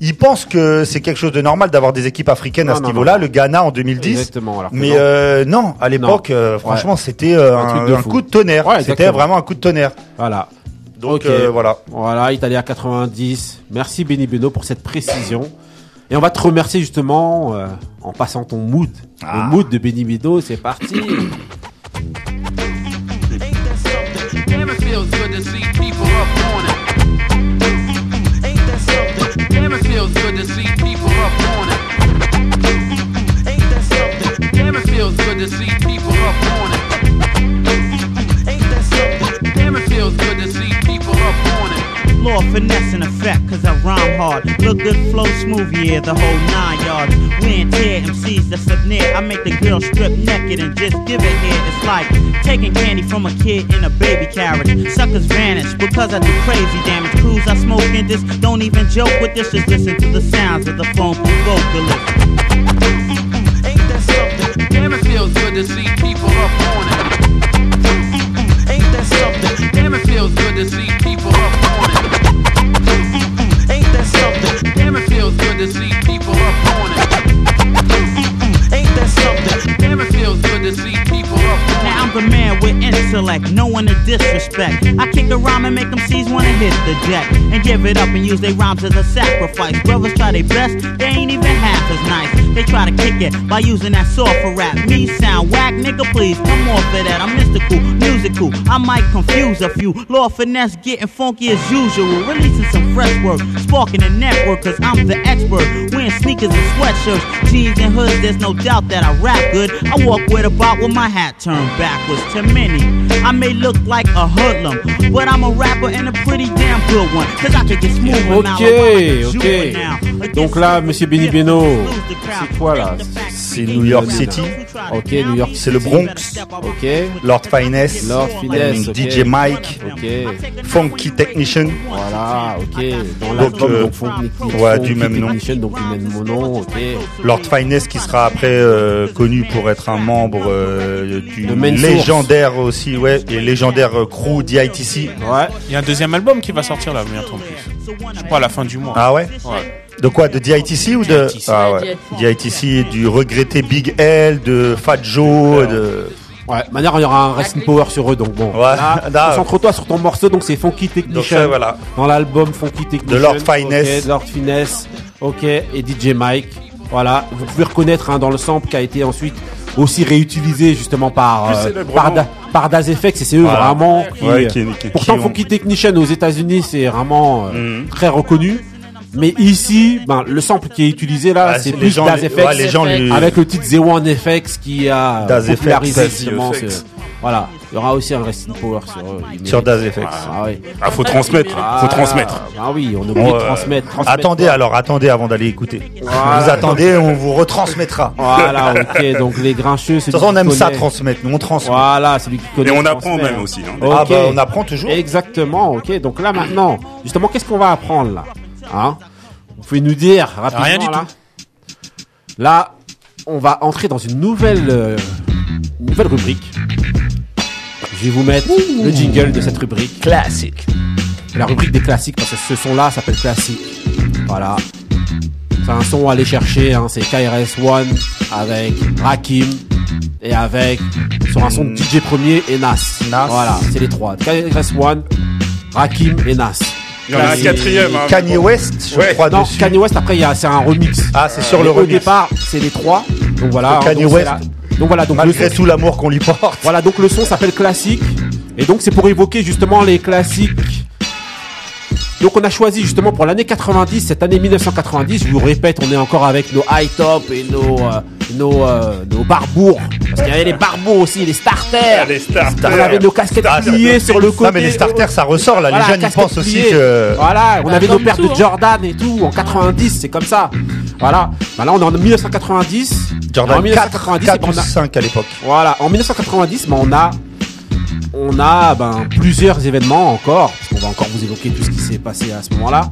ils pensent que c'est quelque chose de normal d'avoir des équipes africaines à ce niveau-là. Le Ghana en 2010. Exactement. alors que Mais non. euh, non, à l'époque, euh, franchement, c'était euh, Un fou. coup de tonnerre. Ouais, c'était vraiment un coup de tonnerre. voilà. Donc Ok. euh, voilà. Voilà, Italie à 90. Merci Benny Beno pour cette précision. Et on va te remercier justement euh, en passant ton mood. Le mood de Benny Beno, c'est parti. Good to see people up on it. Damn, it feels good to see people up on it. Law finesse in effect, cause I rhyme hard. Look good, flow smooth, yeah, the whole nine yards. We ain't tear MCs that's up near. I make the girl strip naked and just give it here. It's like taking candy from a kid in a baby carriage. Suckers vanish because I do crazy damage. Crews I smoke in this, don't even joke with this. Just listen to the sounds of the funky vocalist. Feels good to see people up on it. Ain't that something? Damn, it feels good to see people up on it. Ain't that something? Damn, it feels good to see people up on it. Ain't that something? Damn, it feels to see people up Now. I'm the man with intellect, no one to disrespect. I kick a rhyme and make them C's wanna hit the deck and give it up and use their rhymes as a sacrifice. Brothers try their best, they ain't even half as nice. They try to kick it by using that saw for rap. Me sound whack, nigga, please come off of that. I'm mystical, musical. I might confuse a few. Law finesse getting funky as usual. Releasing some fresh work, sparking the network, cause I'm the expert. Sneakers and sweatshirts, jeans and hoods, there's no doubt that I rap good. I walk with a bot with my hat turned backwards. To many, I may look like a hoodlum, but I'm a rapper and a pretty damn good one. Cause I can get smooth Ok, ok. Donc là, monsieur Benny Beno, c'est quoi là? C'est New York City. Ok, New York C'est le Bronx. Ok. Lord Finesse. Lord Finesse, ok. DJ Mike. Ok. Funky Technician. Voilà, ok. Dans Donc, euh, donc, Funky- ouais, Funky du même nom. Donc du même nom, ok. Lord Finesse qui sera après euh, connu pour être un membre euh, du légendaire aussi, ouais, et légendaire euh, crew d'ITC. Ouais. Il y a un deuxième album qui va sortir là bientôt en plus. Je crois à la fin du mois. Ah ouais Ouais. De quoi De DITC ou de DITC. Ah ouais. DITC, du regretté Big L, de Fat Joe, de Ouais, de manière, il y aura un Resting Power sur eux, donc bon. Ouais, là. concentre-toi sur ton morceau, donc c'est Funky Donc Technician. ça, voilà. Dans l'album Funky Technician. De Lord Finesse. Lord Finesse. Ok, et DJ Mike. Voilà, vous pouvez reconnaître hein, dans le sample qui a été ensuite aussi réutilisé justement par euh, par, Da- par Das FX et c'est eux Voilà. vraiment qui, Ouais, qui- qui- pourtant ont- Funky Technician aux États-Unis c'est vraiment euh, Mhm. très reconnu mais ici ben, le sample qui est utilisé là Ah, c'est plus gens, les- FX ouais, les gens lui- avec le titre Zero One FX qui a FX, popularisé justement FX. ce- voilà il y aura aussi un Resting Power sur eux Ils sur. Das FX. ah, oui. Ah, faut transmettre, faut Ah, transmettre. ah oui on oublie Bon, de euh, transmettre, transmettre. Attendez alors, attendez avant d'aller écouter. Voilà. Vous attendez, on vous retransmettra. De Voilà, ok, donc les grincheux, c'est toute façon, on aime ça transmettre. Nous, on transmet. Voilà, celui qui connaît. Et on apprend transmet, même aussi. hein. Ah bah, on apprend toujours. Exactement, ok. Donc là maintenant, justement, qu'est-ce qu'on va apprendre là hein? Vous pouvez nous dire rapidement Rien du là. Là, on va entrer dans une nouvelle, euh, nouvelle rubrique. Je vais vous mettre le jingle de cette rubrique. Classique. La rubrique des classiques, parce que ce son-là s'appelle classique. Voilà. C'est un son à aller chercher, hein, c'est KRS One avec Rakim et avec sur un son de DJ Premier et Nas. Nas. Voilà, c'est les trois. KRS One, Rakim et Nas. Il y en a un quatrième. hein. Kanye West, je Ouais. crois Non, dessus. Kanye West après il y a c'est un remix. Ah, c'est sur le Au remix. départ, c'est les trois. Donc voilà. Donc, hein, Kanye donc c'est West, la- Donc voilà, donc Malgré le son- tout l'amour qu'on lui porte. voilà, donc le son s'appelle classique. Et donc c'est pour évoquer justement les classiques Donc on a choisi justement pour l'année 90, cette année 1990, je vous répète, on est encore avec nos high top et nos euh, nos euh, nos barbours parce qu'il y avait les barbours aussi, les starters. Les starters. On avait nos casquettes Ah, pliées sur le côté. Non mais les starters ça ressort là, Voilà, les jeunes ils pensent aussi que Voilà, on Bah, avait nos paires de hein. Jordan et tout en 90, c'est comme ça. Voilà. Bah là on est en 1990. En Jordan 4, 1990, 4 on ou a- 5 à l'époque. Voilà, en 1990, ben, on a on a ben, plusieurs événements encore, parce qu'on va encore vous évoquer tout ce qui s'est passé à ce moment-là.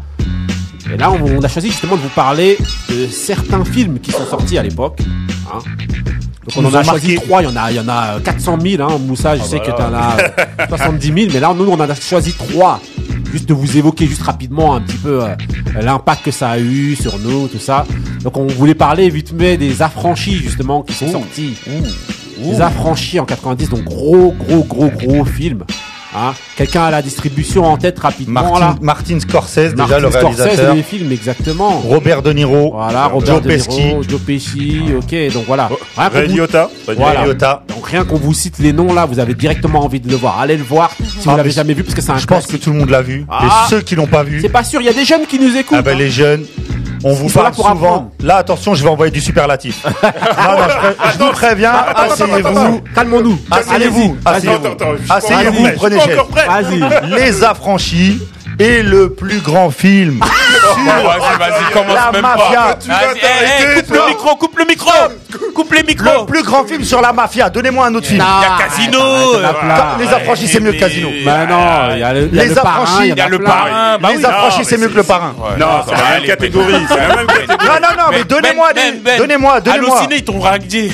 Et là, on, on a choisi justement de vous parler de certains films qui sont sortis à l'époque. hein. Donc on Nous en a choisi trois, il y en a, il y en a 400 000, hein. Moussa, je sais que tu en as euh, 70 000, mais là, nous, on en a choisi trois. Juste de vous évoquer juste rapidement un petit peu euh, l'impact que ça a eu sur nous, tout ça. Donc on voulait parler vite fait des affranchis justement qui sont sortis. Les affranchis en 90, donc gros, gros, gros, gros film. Hein. Quelqu'un a la distribution en tête rapidement Martin, là. Martin Scorsese déjà le Scorsese, réalisateur. les films exactement. Robert De Niro. Voilà, Robert Joe De Pesci. Niro, Joe Pesci, ok, donc voilà. Rien qu'on Ray vous- Liotta. Ray Voilà. Liotta. Donc rien qu'on vous cite les noms là, vous avez directement envie de le voir. Allez le voir si vous Ah, l'avez mais jamais vu parce que c'est un Je pense que tout le monde l'a vu. Ah. Et ceux qui l'ont pas vu, C'est pas sûr, il y a des jeunes qui nous écoutent. ah ben hein. les jeunes, on vous parle pour souvent. apprendre. Là attention, je vais envoyer du superlatif. non non, je, pré- je vous préviens, asseyez-vous. Calmons-nous. Asseyez-vous, asseyez-vous. Asseyez-vous, prenez. Vas-y. Les affranchis et le plus grand film Bon, vas-y, vas-y, commence la même mafia. pas. Vas-y, coupe le micro, coupe le micro. Coupe les Le micros. plus grand film sur la mafia. Donnez-moi un autre film. Il y a Casino. Les affranchis, c'est mieux que Casino. Bah non, il y a le, Les le affranchis, il y a le parrain. Bah Les affranchis, c'est mieux que le parrain. Non, c'est la même catégorie. C'est la même catégorie. Non, non, non, mais Ben, donnez-moi Ben, des, Ben, donnez-moi, donnez-moi, Allociné, ils t'ont.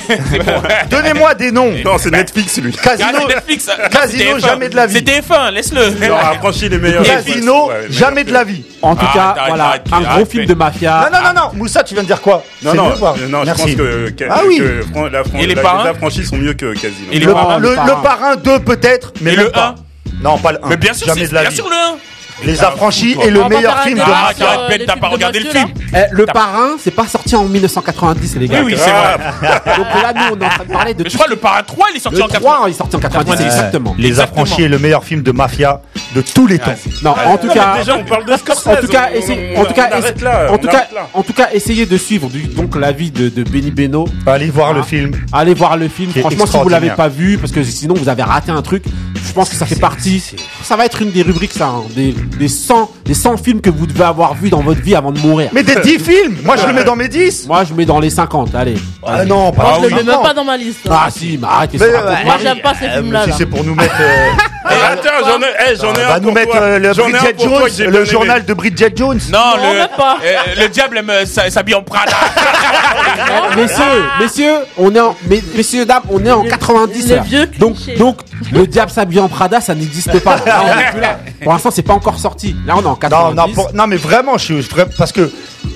C'est bon. donnez-moi des noms. Non, c'est Netflix, lui. Casino, Netflix. Non, Casino, c'était F1. jamais de la vie. C'était F1, laisse-le. Non, affranchi les meilleurs. Casino, jamais meilleurs de la vie. En tout cas, voilà, un gros film de mafia. Non, non, non, non, Moussa, tu viens de dire quoi Non, non, je Merci. pense que, que, Ah oui. la, Fran- Et les affranchis sont mieux que Casino. Le, parrains. le, le parrain. le parrain 2 peut-être, mais le pas. Non, pas le 1. Mais bien sûr, jamais c'est de la bien vie. sûr le 1. Les affranchis est le meilleur film de Ah, Ben, les t'as pas de regardé le Mathieu, film. Eh, le parrain, c'est pas sorti en 1990, les Oui, gars. oui, c'est vrai. Donc là, nous, on est en train de parler de Mais je crois le parrain 3, il est sorti Le en 3, 80. il est sorti en 90, Ouais. exactement. Les Exactement. affranchis est le meilleur film de mafia de tous les temps. Non, en tout cas, Déjà, on parle de Scorsese. en tout cas, on- essayez- on- en tout cas, on arrête essa- là, en on tout cas, arrête là. en tout cas, essayez de suivre du- donc l'avis de, de Benny Beno. Allez voir Ah. le film. Allez voir le film. Qui est Franchement, si vous l'avez extraordinaire. pas vu, parce que sinon vous avez raté un truc. Je pense que ça fait partie. Ça va être une des rubriques, ça, hein, des, des 100, des 100 films que vous devez avoir vus dans votre vie avant de mourir. Mais des 10 films Moi, je le mets dans mes 10 Moi, je mets dans les 50. Allez. Ah non, pas je le les mets même 50. pas dans ma liste. Ah si, mais arrête. Racontes Moi, j'aime pas ces Euh, films-là. Si là. c'est pour nous mettre. euh, Eh, attends, j'en ai, eh, j'en ai va un nous mettre euh, le journal de Bridget Jones. Non, Non, le, même pas. euh, le diable aime euh, s'habille en Prada. Messieurs, messieurs, on est en, mais- messieurs, dames, on est en Les- 90 les là. vieux donc, le diable s'habille en Prada, ça n'existe pas. Pour l'instant, c'est pas encore sorti. Là, on est en Non, 90. non, pour- non, mais vraiment, je suis vra- parce que.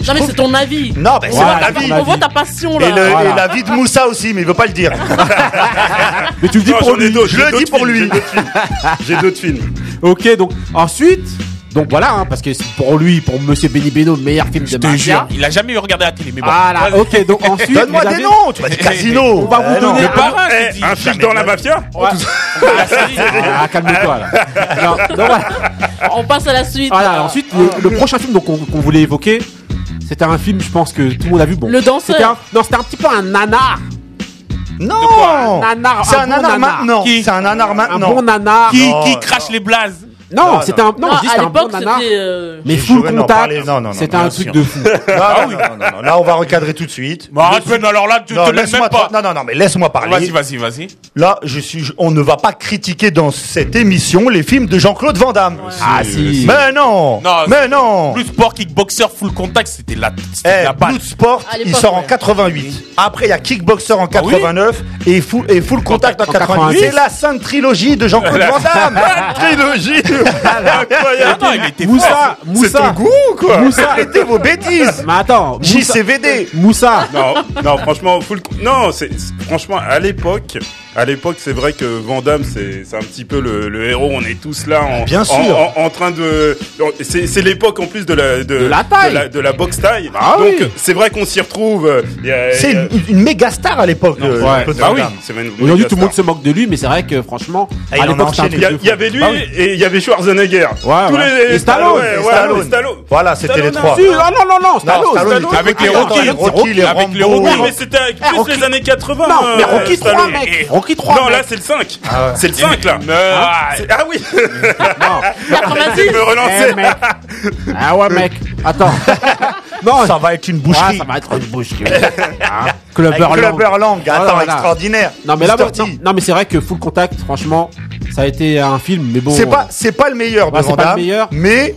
Non, mais c'est ton avis. Non, ben, c'est Voilà, mon avis. On voit ta passion là. Et, le- Voilà. et la vie de Moussa aussi, mais il veut pas le dire. Mais tu le dis Non, pour j'en ai lui. d'autres, Je j'ai le dis d'autres pour films, lui. j'ai d'autres films. J'ai d'autres films. Ok, donc ensuite, donc voilà, hein, parce que c'est pour lui, pour Monsieur Benny Beno, meilleur film de Je te mafia. jure, il a jamais regardé la télé, mais bon. Voilà, Vas-y. ok, donc ensuite. Donne-moi des avez- noms. Tu m'as dit Casino. On va vous Eh non. donner- Le parrain, Eh, un film dans la mafia Ouais. La série. Ah, calme-toi là. Non, donc, voilà. On passe à la suite. Voilà, ensuite, le, le prochain film donc, qu'on qu'on voulait évoquer, c'était un film, je pense que tout le monde a vu. Bon, Le danseur. C'était un- Non, c'était un petit peu un nanar. Non. nanar, C'est un un bon nanar nanar. maintenant. Qui C'est un nanar Un maintenant. bon nanar. Qui, crache les blazes Non, Non, c'était un. Non, c'était un bon nanar. euh, Mais full contact. C'était un truc sûr. de fou. Non, non, non, non, non, Là, on va recadrer tout de suite. Alors là, tu Non, te laisses même pas. non, non, non, mais laisse-moi parler. Vas-y, vas-y, vas-y. Là, je suis, je- on ne va pas critiquer dans cette émission les films de Jean-Claude Van Damme. Ah si. Mais non, Non, mais non. Plus sport, kickboxer, full contact, c'était la, c'était Eh, À il sort en ouais. 88. Après, il y a Kickboxer en Ah oui 89 et, full, et Full Contact en En 88. 88. C'est la sainte trilogie de Jean-Claude Van Damme. Trilogie Non, il était fort. Moussa, C'est Moussa, ton goût ou quoi Moussa. Arrêtez vos bêtises. Mais attends, Moussa, JCVD. Moussa. Non, non, franchement, full... non, c'est- franchement à l'époque, à l'époque, c'est vrai que Van Damme, c'est c'est un petit peu le, le héros. On est tous là, en, Bien sûr. en, en- en train de. C'est c'est l'époque en plus de la de, De la taille. de la, de la boxe taille. Ah Donc oui. c'est vrai qu'on s'y retrouve. euh, C'est une, une méga star à l'époque. euh, ouais. Jean-Claude Bah oui, Aujourd'hui, tout le monde se moque de lui, mais c'est vrai que franchement, Ah, il à l'époque. Il y, avait lui Bah oui. et il y avait Schwarzenegger. Ouais, Tous ouais. les Et Stallone, ouais, et ouais, Stallone. ouais, Stallone. Voilà, c'était les Stallone, trois. Ah non, non, non, Stallone. Avec les Rocky. les Rambo. Mais c'était avec plus les années 80. Non, mais euh, Rocky 3, Stallone. mec. Rocky 3, Non, là, c'est le 5. Ah ouais. C'est le 5, là. Ah, Ah oui. Non. Me Eh, relancer. mec. Ah ouais, mec. Attends. non, Ça va être une Ouais, boucherie. ça va être une boucherie. Hein? Clubber Lang. Clubber Lang, attends, Voilà, voilà. extraordinaire. Non mais là, non, non, mais c'est vrai que Full Contact, franchement, ça a été un film, mais bon. C'est pas, c'est pas le meilleur Ouais, de c'est Van pas le Damme, meilleur. mais,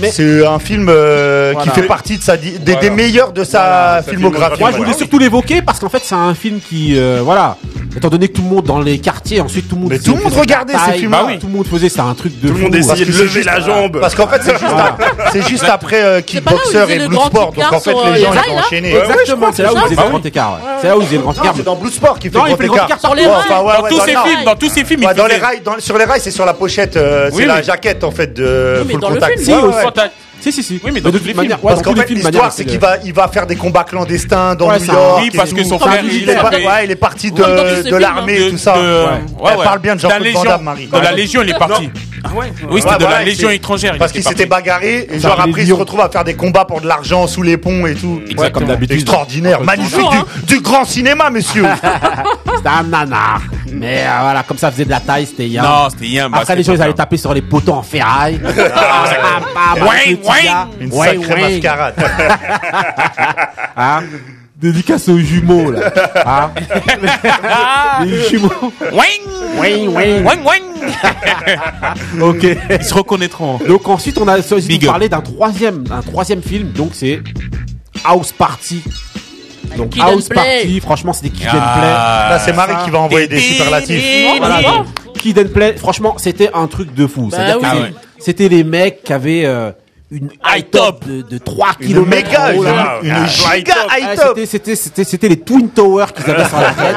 Mais- c'est un film euh, Voilà. qui fait partie de sa, di- des, Voilà. des meilleurs de sa Voilà, filmographie. Moi, je voulais surtout l'évoquer parce qu'en fait, c'est un film qui, euh, voilà, étant donné que tout le monde dans les quartiers, ensuite tout le monde. Mais tout le monde regardait ces films-là. bah oui. Tout le monde faisait, c'est un truc de. Tout le monde essayait de lever la jambe. Parce qu'en fait, c'est juste, ap- c'est juste après euh, Kickboxer et Bloodsport. Donc en fait, les euh, gens les ils rails, ont là enchaîné. Exactement, c'est là où ils faisaient Bah le grand écart. ouais. C'est là où ils faisaient le grand écart. Non, c'est dans Bloodsport qu'il fait le il grand écart. sur les rails. Dans tous dans- ces films, dans tous ces films, dans les rails, dans- sur les rails, c'est sur la pochette, euh, c'est la jaquette en fait de Full dans le Contact. Si. Si, si. Oui, mais de dans tous manière, films. ouais, Parce qu'en fait, l'histoire, manière, c'est qu'il va, il va faire des combats clandestins dans Ouais, New c'est York. Oui, parce que son C'est frère. Il est, pas- ouais, il est parti de, de films, l'armée et tout ça. de- Ouais. ouais, Elle parle bien de De la Jean-Claude Van. Damme, Marie. De la Légion, il est parti. Ah ouais. Oui, c'était Ouais, de voilà, la Légion étrangère. Parce qu'il s'était bagarré et genre après il se retrouve à faire des combats pour de l'argent sous les ponts et tout. Ouais, comme d'habitude. Extraordinaire, magnifique, hein. du, du grand cinéma, messieurs. C'était un nanar. Mais euh, voilà, comme ça faisait de la taille, c'était bien. Non, c'était Yam. bah, Après, les gens, ils allaient taper sur les poteaux en ferraille. Ah, ah, ah, petit ouin. gars. Une sacrée mascarade. Hein? Dédicace aux jumeaux, là. Hein? Les jumeaux. Wing Ouin, ouin. Wing, wing Ok. Ils se reconnaîtront. Donc ensuite, on a choisi de parler d'un troisième, d'un troisième film. Donc c'est House Party. Donc Kid House Play. Party, franchement, c'est des Kid and Ah. Là, c'est Marie qui va envoyer des superlatifs. Play. Voilà, Kid and Play, franchement, c'était un truc de fou. Bah oui. Ah c'était les mecs qui avaient euh, une high top de, de 3 Une km. méga, une, là. une Ah, giga high top. c'était, c'était, c'était, c'était les Twin Towers qu'ils avaient sur la tête,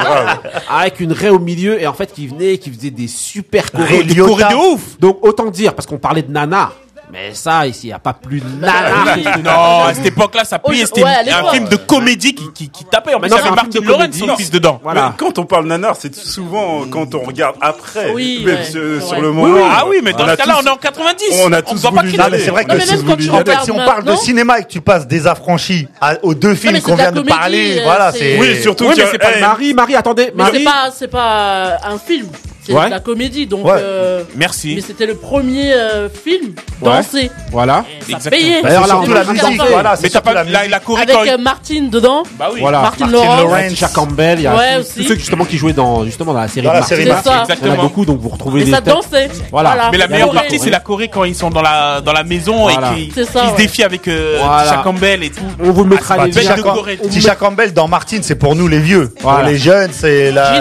avec une raie au milieu, et en fait, qui venaient, qui faisaient des super chorés. Ray Des de ouf! Donc, autant dire, parce qu'on parlait de Nana, mais ça, ici, il n'y a pas plus de Nana. que ce Non, à cette époque-là, ça payait. C'était ouais, un film de comédie qui, qui, qui tapait. En non, il y avait Martin de Lawrence, son fils dedans. Voilà. Mais quand on parle nanar, c'est souvent quand on regarde après. Oui, ouais, sur, le moment. oui. Ah oui, mais dans on ce cas-là, on est en 90. on a tous voit pas voulu c'est vrai que Non, mais même si, quand tu en fait, regardes si on parle de cinéma et que tu passes des affranchis à- aux deux films qu'on vient de parler, euh, voilà, c'est-. Oui, surtout a- c'est pas Marie, Marie, attendez, Mais c'est pas un film, c'est Ouais. de la comédie, donc. Ouais. euh, Merci. mais c'était le premier euh, film Ouais. dansé. Voilà. Et Ça Exactement. payait. D'ailleurs, là, surtout la musique voilà, Mais t'as pas la la, Avec euh, Martine dedans. Bah oui. Voilà. Martin Martin Lawrence. Lawrence. Tisha Campbell, il y a Ouais, tous, aussi. tous ceux justement qui jouaient dans justement dans la série Dans la série Martin. ça. Il y en a Exactement. beaucoup, donc vous retrouvez Et des ça dansait. Voilà. Mais la meilleure partie, c'est la choré quand ils sont dans la, dans la maison et qui, se défient avec euh, Voilà. Tisha Campbell et tout. On vous mettra Ah, les Corée. On Tisha Campbell dans Martine, c'est pour nous les vieux. Pour les jeunes, c'est la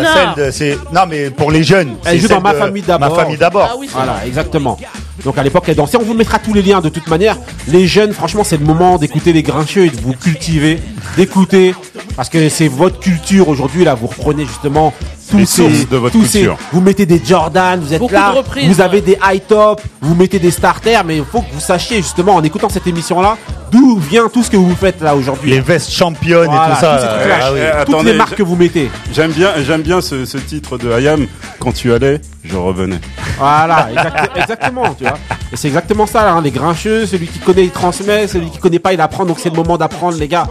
celle de. Non, mais pour les jeunes. Elle c'est joue dans Ma famille d'abord. Ma famille d'abord. Ah oui, Voilà, exactement. Donc à l'époque, elle dansait. On vous mettra tous les liens de toute manière. Les jeunes, franchement, c'est le moment d'écouter les grincheux et de vous cultiver, d'écouter, parce que c'est votre culture aujourd'hui. Là, vous reprenez justement Les ces, sources de votre ces- culture. Vous mettez des Jordan, vous êtes Beaucoup là, reprises, vous avez des high top, vous mettez des starters, mais il faut que vous sachiez justement en écoutant cette émission-là d'où vient tout ce que vous faites là aujourd'hui. Les vestes championnes Voilà, et tout ça. là. trucs-là. Ah oui. Toutes attendez, les marques que vous mettez. J'aime bien, j'aime bien ce, ce titre de Hayam. Quand tu allais, je revenais. Voilà, exact- exactement, tu vois. Et c'est exactement ça, là, hein, les grincheux, celui qui connaît, il transmet, celui qui connaît pas, il apprend, donc c'est le moment d'apprendre, les gars.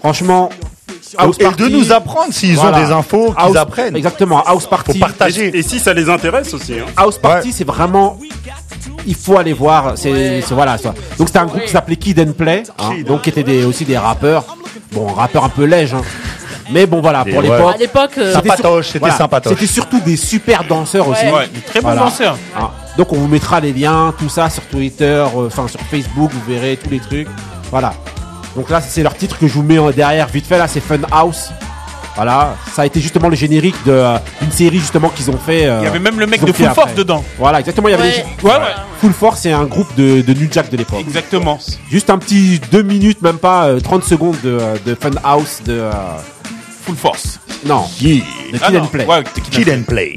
Franchement, House Et Party, de nous apprendre s'ils voilà. ont des infos, qu'ils House- apprennent. Exactement, House Party. Faut partager. Et, et si ça les intéresse aussi. Hein. House Party, c'est vraiment. Il faut aller voir. C'est Ouais. voilà. ça. Donc c'était un groupe qui s'appelait Kid and Play, hein, donc qui étaient des, aussi des rappeurs. Bon, rappeurs un peu lèges, hein. mais bon voilà pour ouais. l'époque. À l'époque, euh, c'était Sympatoche, c'était voilà, sympatoche. C'était surtout des super danseurs aussi. Ouais, des très bons Voilà. danseurs. Ah, donc on vous mettra les liens, tout ça sur Twitter, euh, enfin sur Facebook, vous verrez tous les trucs. Voilà. Donc là c'est leur titre que je vous mets en derrière vite fait là, c'est Fun House. Voilà, ça a été justement le générique de euh, une série justement qu'ils ont fait. euh, Il y avait même le mec de Full Force dedans. Voilà, exactement. Il y avait Ouais. les- Ouais, ouais. Full Force, c'est un groupe de, de New Jack de l'époque. Exactement. Juste un petit 2 minutes, même pas euh, 30 secondes de, de Fun House de. euh, Full Force. non, de Kid Ah non, and Play. Ouais, t'es Kid and Kid and play.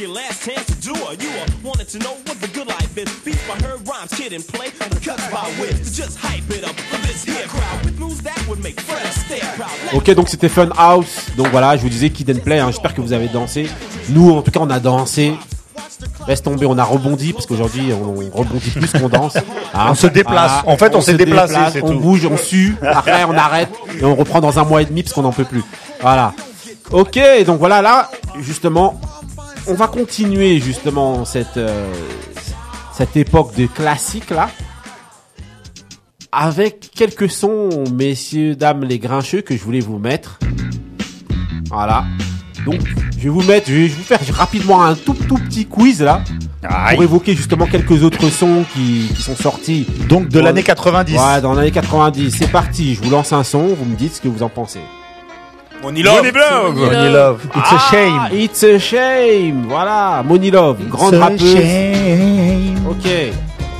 Your last chance to do her. You are wanted to know what the good life is. Beats by her rhymes, kids kid and play the cuts by whip to just hype it up for this here crowd with moves that would make Fred stare proud. Ok, donc c'était Fun House. Donc voilà, je vous disais Kid and Play. hein. J'espère que vous avez dansé. Nous, en tout cas, on a dansé. Laisse tomber, on a rebondi parce qu'aujourd'hui, on, on rebondit plus qu'on danse. Hein. On se déplace. En fait, on s'est se déplacé, déplace, On tout. bouge, on sue. Après, on arrête et on reprend dans un mois et demi parce qu'on n'en peut plus. Voilà. Ok, donc voilà, là, justement, on va continuer justement cette euh, cette époque de classique là avec quelques sons, messieurs, dames, les grincheux que je voulais vous mettre. Voilà. Donc, je vais vous mettre, je vais vous faire rapidement un tout tout petit quiz là Aïe. pour évoquer justement quelques autres sons qui, qui sont sortis. Donc de l'année 90. Ouais, dans l'année 90. C'est parti. Je vous lance un son. Vous me dites ce que vous en pensez. Money Love. Money Love. Money Love. It's a shame. Ah, it's a shame. Voilà. Money Love, grande It's a rappeuse. shame. Ok.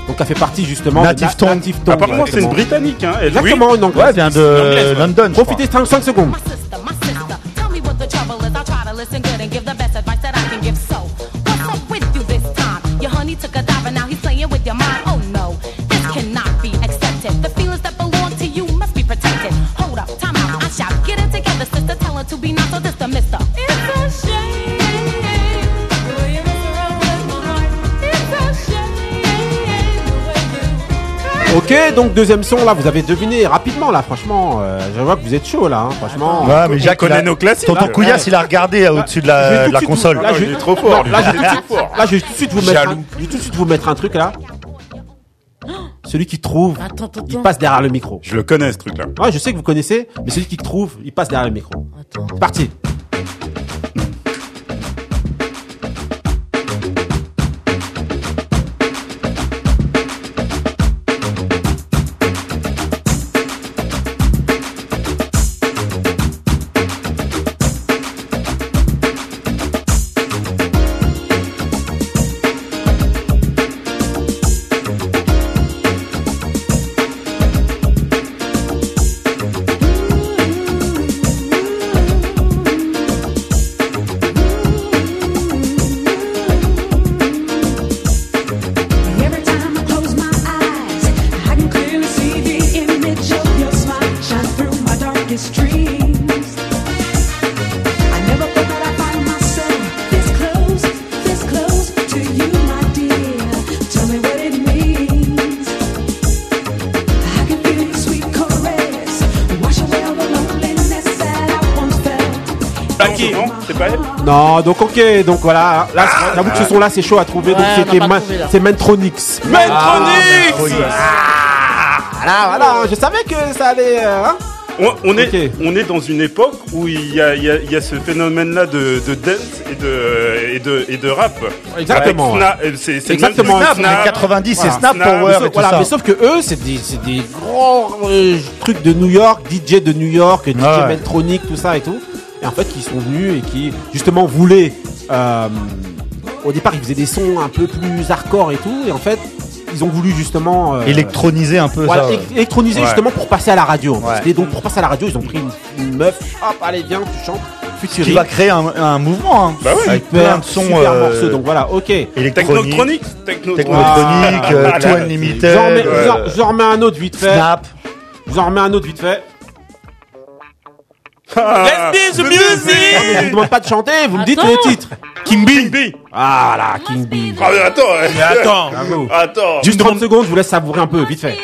Donc elle fait partie justement Native de Tongue. Native Tongue. Ah, par contre, c'est une britannique, hein. Elle, Exactement, une Ouais, anglaise. elle vient de ouais. London. Profitez 5, 5 secondes. To be not so mister. It's a shame. Ok, donc deuxième son là, vous avez deviné rapidement là, franchement. euh, je vois que vous êtes chaud là, hein, franchement. Ouais, mais Jacques, connaît nos classiques, Tonton là. Couillasse, il a regardé euh, au-dessus de la, de console. vous- Là, je il est trop fort, lui. Là, je vais Il tout est de suite- trop fort. là, vous mettre. Un, je vais tout de suite vous mettre un truc là. Celui qui trouve, Attends, attends, il passe derrière le micro. Je le connais, ce truc-là. Ouais, je sais que vous connaissez, mais celui qui trouve, il passe derrière le micro. Attends. C'est parti. Non, donc ok, donc voilà. Là, j'avoue que ce son-là, c'est chaud à trouver. donc c'était c'est Mentronix. Mentronix Voilà, voilà. Je savais que ça allait. euh, hein on, on est, on est dans une époque où il y a, il y a, il y a ce phénomène-là de, de dance et de, et de, et de rap. Exactement, euh, c'est, Exactement, Snap, plus les 90, c'est Voilà, Snap Snap, Power mais et sauf, tout voilà, ça. mais sauf que eux, c'est des, c'est des grands euh, trucs de New York, DJ de New York, DJ Ah ouais. Tout ça et tout. En fait, qui sont venus et qui, justement, voulaient. euh, au départ, ils faisaient des sons un peu plus hardcore et tout. Et en fait, ils ont voulu justement. euh, Électroniser un peu voilà, ça. ouais. électroniser Ouais. justement pour passer à la radio. Ouais. Et donc, pour passer à la radio, ils ont pris une, une meuf. Hop, allez, viens, tu chantes. Qui Futurisme. va créer un, un mouvement. hein. Bah oui. Avec Super, plein de sons super euh, morceaux. Donc voilà, ok. Ah, euh, ah, Two là, Unlimited, Je remets- un autre vite fait. Snap. Je vous en remets un autre vite fait. Ah, Let's be the Non, mais je vous music. demande pas de chanter, vous me dites Attends. le titre. B. Ah là, Bee. Ah, mais attends. Mais attends. Bravo. Attends. Juste 30 secondes, je vous laisse savourer un peu, vite fait.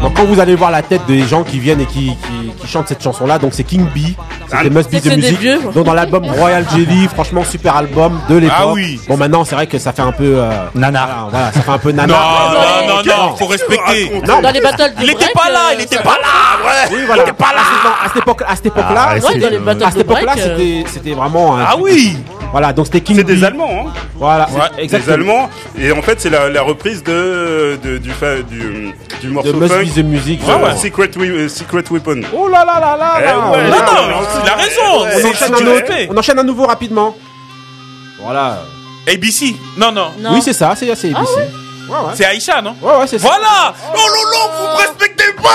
Donc quand vous allez voir la tête des gens qui viennent et qui, qui, qui chantent cette chanson-là, donc c'est King Bee. C'était Must Be C'est the Music. vieux. Donc dans l'album Royal Jelly, franchement super album de l'époque. Ah oui. Bon maintenant c'est vrai que ça fait un peu euh, Nana. voilà, voilà, ça fait un peu Non, nana. non, non, non, faut respecter. Non, Dans les battles du Il était pas là, il était pas là. Oui, voilà. pas là. À cette époque, à cette époque-là, Ah, Ouais, c'est- dans les battles à cette époque-là, break. euh, c'était, vraiment. un Ah oui. Voilà, donc c'était King C'est des. Allemands, hein. Voilà, Ouais, c'est- Des exactement. Allemands. Et en fait, c'est la, la reprise de, de- du, fa- du, du De morceau Must funk. Be the Music. Ouais, euh, ouais, Secret, We- euh, Secret Weapon. Oh là là là là Eh là. ouais, non, Non, non, il a raison. on enchaîne autre. On enchaîne un nouveau rapidement. Voilà. ABC. Non, non. Non. Oui, c'est ça, c'est c'est ABC. Ouais, ouais. C'est Aïcha, non Ouais, ouais, c'est ça. Voilà Oh lolo, vous me respectez pas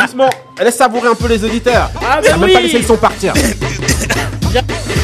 Doucement, laisse savourer un peu les auditeurs. Ah, mais a même pas oui. laissé le son partir. Celui-là qui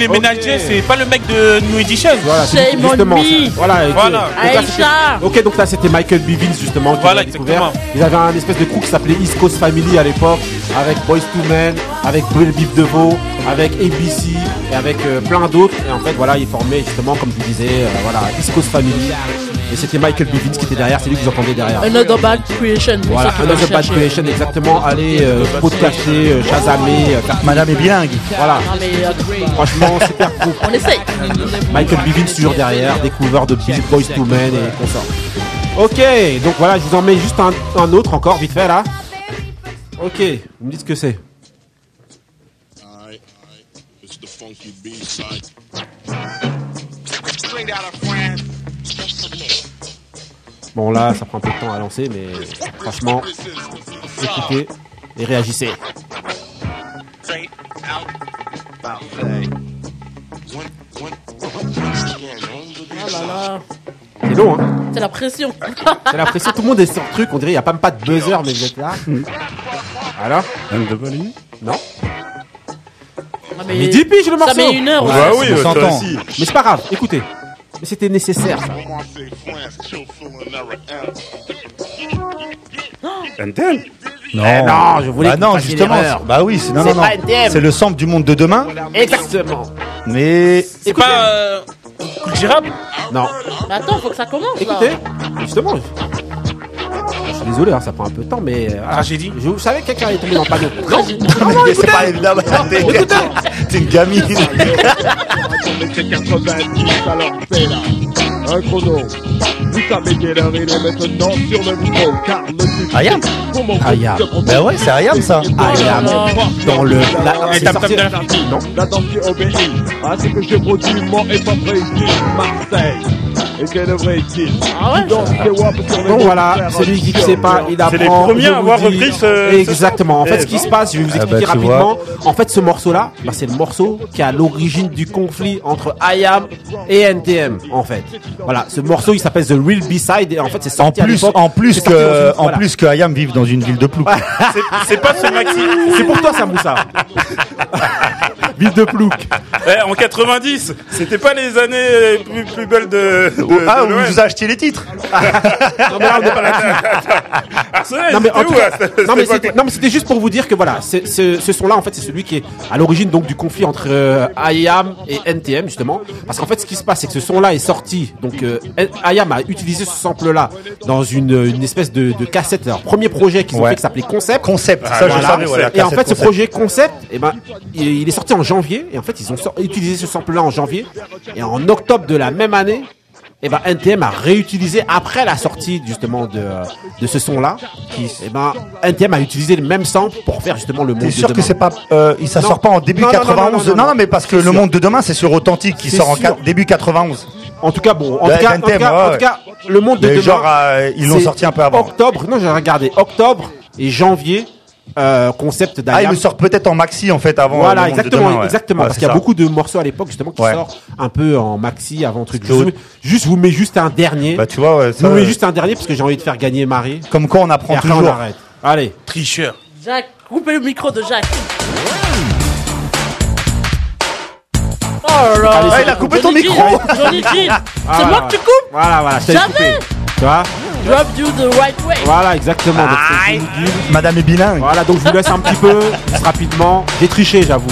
les c'est pas le mec de New Edition Voilà, c'est justement. Voilà, et- Voilà. donc là. Ok, donc là c'était Michael Bivins justement qui Voilà, exactement. Ils avaient un espèce de crew qui s'appelait East Coast Family à l'époque, avec Boys to Men, avec Bill Devo, avec ABC et avec euh, plein d'autres. Et en fait, voilà, ils formaient justement, comme je disais, euh, voilà, East Coast Family. Et c'était Michael Bivins qui était derrière, c'est lui que vous entendez derrière. Another Bad Creation. Voilà, Another Bad. Creation, exactement. Allez, euh, podcaster, euh, chasamer, euh, Madame est bilingue. voilà. Euh, Franchement, super cool. on essaye. Michael Bivins toujours derrière, découvreur de Big Boys to Men et consorts. Ok, donc voilà, je vous en mets juste un, un autre encore, vite fait là. Ok, vous me dites ce que c'est. Bon là, ça prend un peu de temps à lancer, mais franchement, écoutez et réagissez. Là là. C'est long, hein C'est la pression. J'ai l'impression que tout le monde est sur le truc, on dirait il n'y a pas même pas de buzzer, mais vous êtes là. Voilà. Non Ah, Mais dis piges le morceau Ça met une heure. Bah ouais. oui, on s'entend. aussi. Mais c'est pas grave, écoutez. Mais c'était nécessaire. ça. NTM. Non, Eh non, je voulais bah que non, justement. Bah oui, c'est non, C'est non, non. pas NTM. C'est le sample du monde de demain, Exactement. mais C'est pas euh, Non, Mais attends, faut que ça commence là. écoutez. Justement. je- suis désolé, hein, ça prend un peu de temps, mais. euh, voilà. Tragédie. Je, je savais que quelqu'un allait tomber dans le panneau. Non, Mais c'est pas évident. T'es une gamine. C'est 90, alors c'est là un chrono. Vous savez quelle heure il est maintenant sur le micro, car le Ayam. Ayam. Bah ouais, c'est Ayam ça. Ayam. Dans le. La, c'est sorti- tam tam. Non. La danse qui obéit à ce que je produis, mon et pas précis, Marseille. Et quel vrai style Ah ouais Bon voilà, celui qui ne sait pas, il apprend. C'est les premiers à avoir repris ce- Exactement. En fait, ce qui se passe, je vais vous Ah expliquer bah, tu rapidement. En fait, ce morceau-là, bah, c'est le morceau qui est à l'origine du conflit entre IAM et NTM. En fait, voilà, ce morceau, il s'appelle The Real B-Side et en fait, c'est En sorti à plus, l'époque. en plus que, une- en voilà. plus que Ayam vive dans une ville de Plouc. C'est- C'est pas ce maxi. c'est pour toi, Samoussa. Ville de Plouc. Eh, en 90, c'était pas les années plus, plus belles de. de Ah, de vous achetez les titres. Non, mais là, on est pas là-dessus. Arsenal, Non mais, en c'était tout où, cas- à cette- non, mais cette c'était, époque non mais c'était juste pour vous dire que voilà, c'est- ce, ce son-là en fait c'est celui qui est à l'origine donc du conflit entre euh, IAM et NTM justement, parce qu'en fait ce qui se passe c'est que ce son-là est sorti donc euh, IAM a utilisé ce sample-là dans une, une espèce de, de cassette, leur premier projet qu'ils ont Ouais. fait qui s'appelait Concept. Concept, ça je savais. Voilà, et en fait, ce concept. projet concept, eh ben, il, il est sorti en janvier. Et en fait, ils ont utilisé ce sample-là en janvier. Et en octobre de la même année, et ben NTM a réutilisé après la sortie justement de, de ce son-là. Et ben NTM a utilisé le même sample pour faire justement le monde. T'es de sûr que demain. c'est pas, euh, il- ça Non. sort pas en début Non, non, non, 91 non, non, non. mais parce que le sûr. monde de demain c'est sur Authentique qui sort en sûr. début 91. En tout cas, bon, en tout cas, en NTM, tout cas, ouais, en ouais. tout cas, le monde de Mais demain. genre, euh, ils l'ont sorti un peu avant. Octobre, non, j'ai regardé. Octobre et janvier, euh, concept Ah, d'Ayam. ils le sortent peut-être en maxi en fait avant. Voilà, le monde de exactement, demain, ouais. exactement. Ouais, parce qu'il y a ça. beaucoup de morceaux à l'époque justement qui Ouais. sortent un peu en maxi avant truc. Je vous- Juste, vous mets juste un dernier. Bah tu vois, ouais, Je ça, vous mets juste un dernier parce que j'ai envie de faire gagner Marie. Comme quoi on apprend Et après, toujours. on arrête. Allez. Tricheur. Jacques, coupez le micro de Jacques. Oh là là. Allez, Ah, il a coupé ton Johnny micro. Johnny. Ah, C'est moi voilà. que tu coupes Voilà, voilà. je Jamais. coupé. Tu vois Drop you the right way. Voilà, exactement. Donc, c'est Aïe. Madame est bilingue. Voilà, donc je vous laisse un petit peu, juste rapidement. J'ai triché, j'avoue.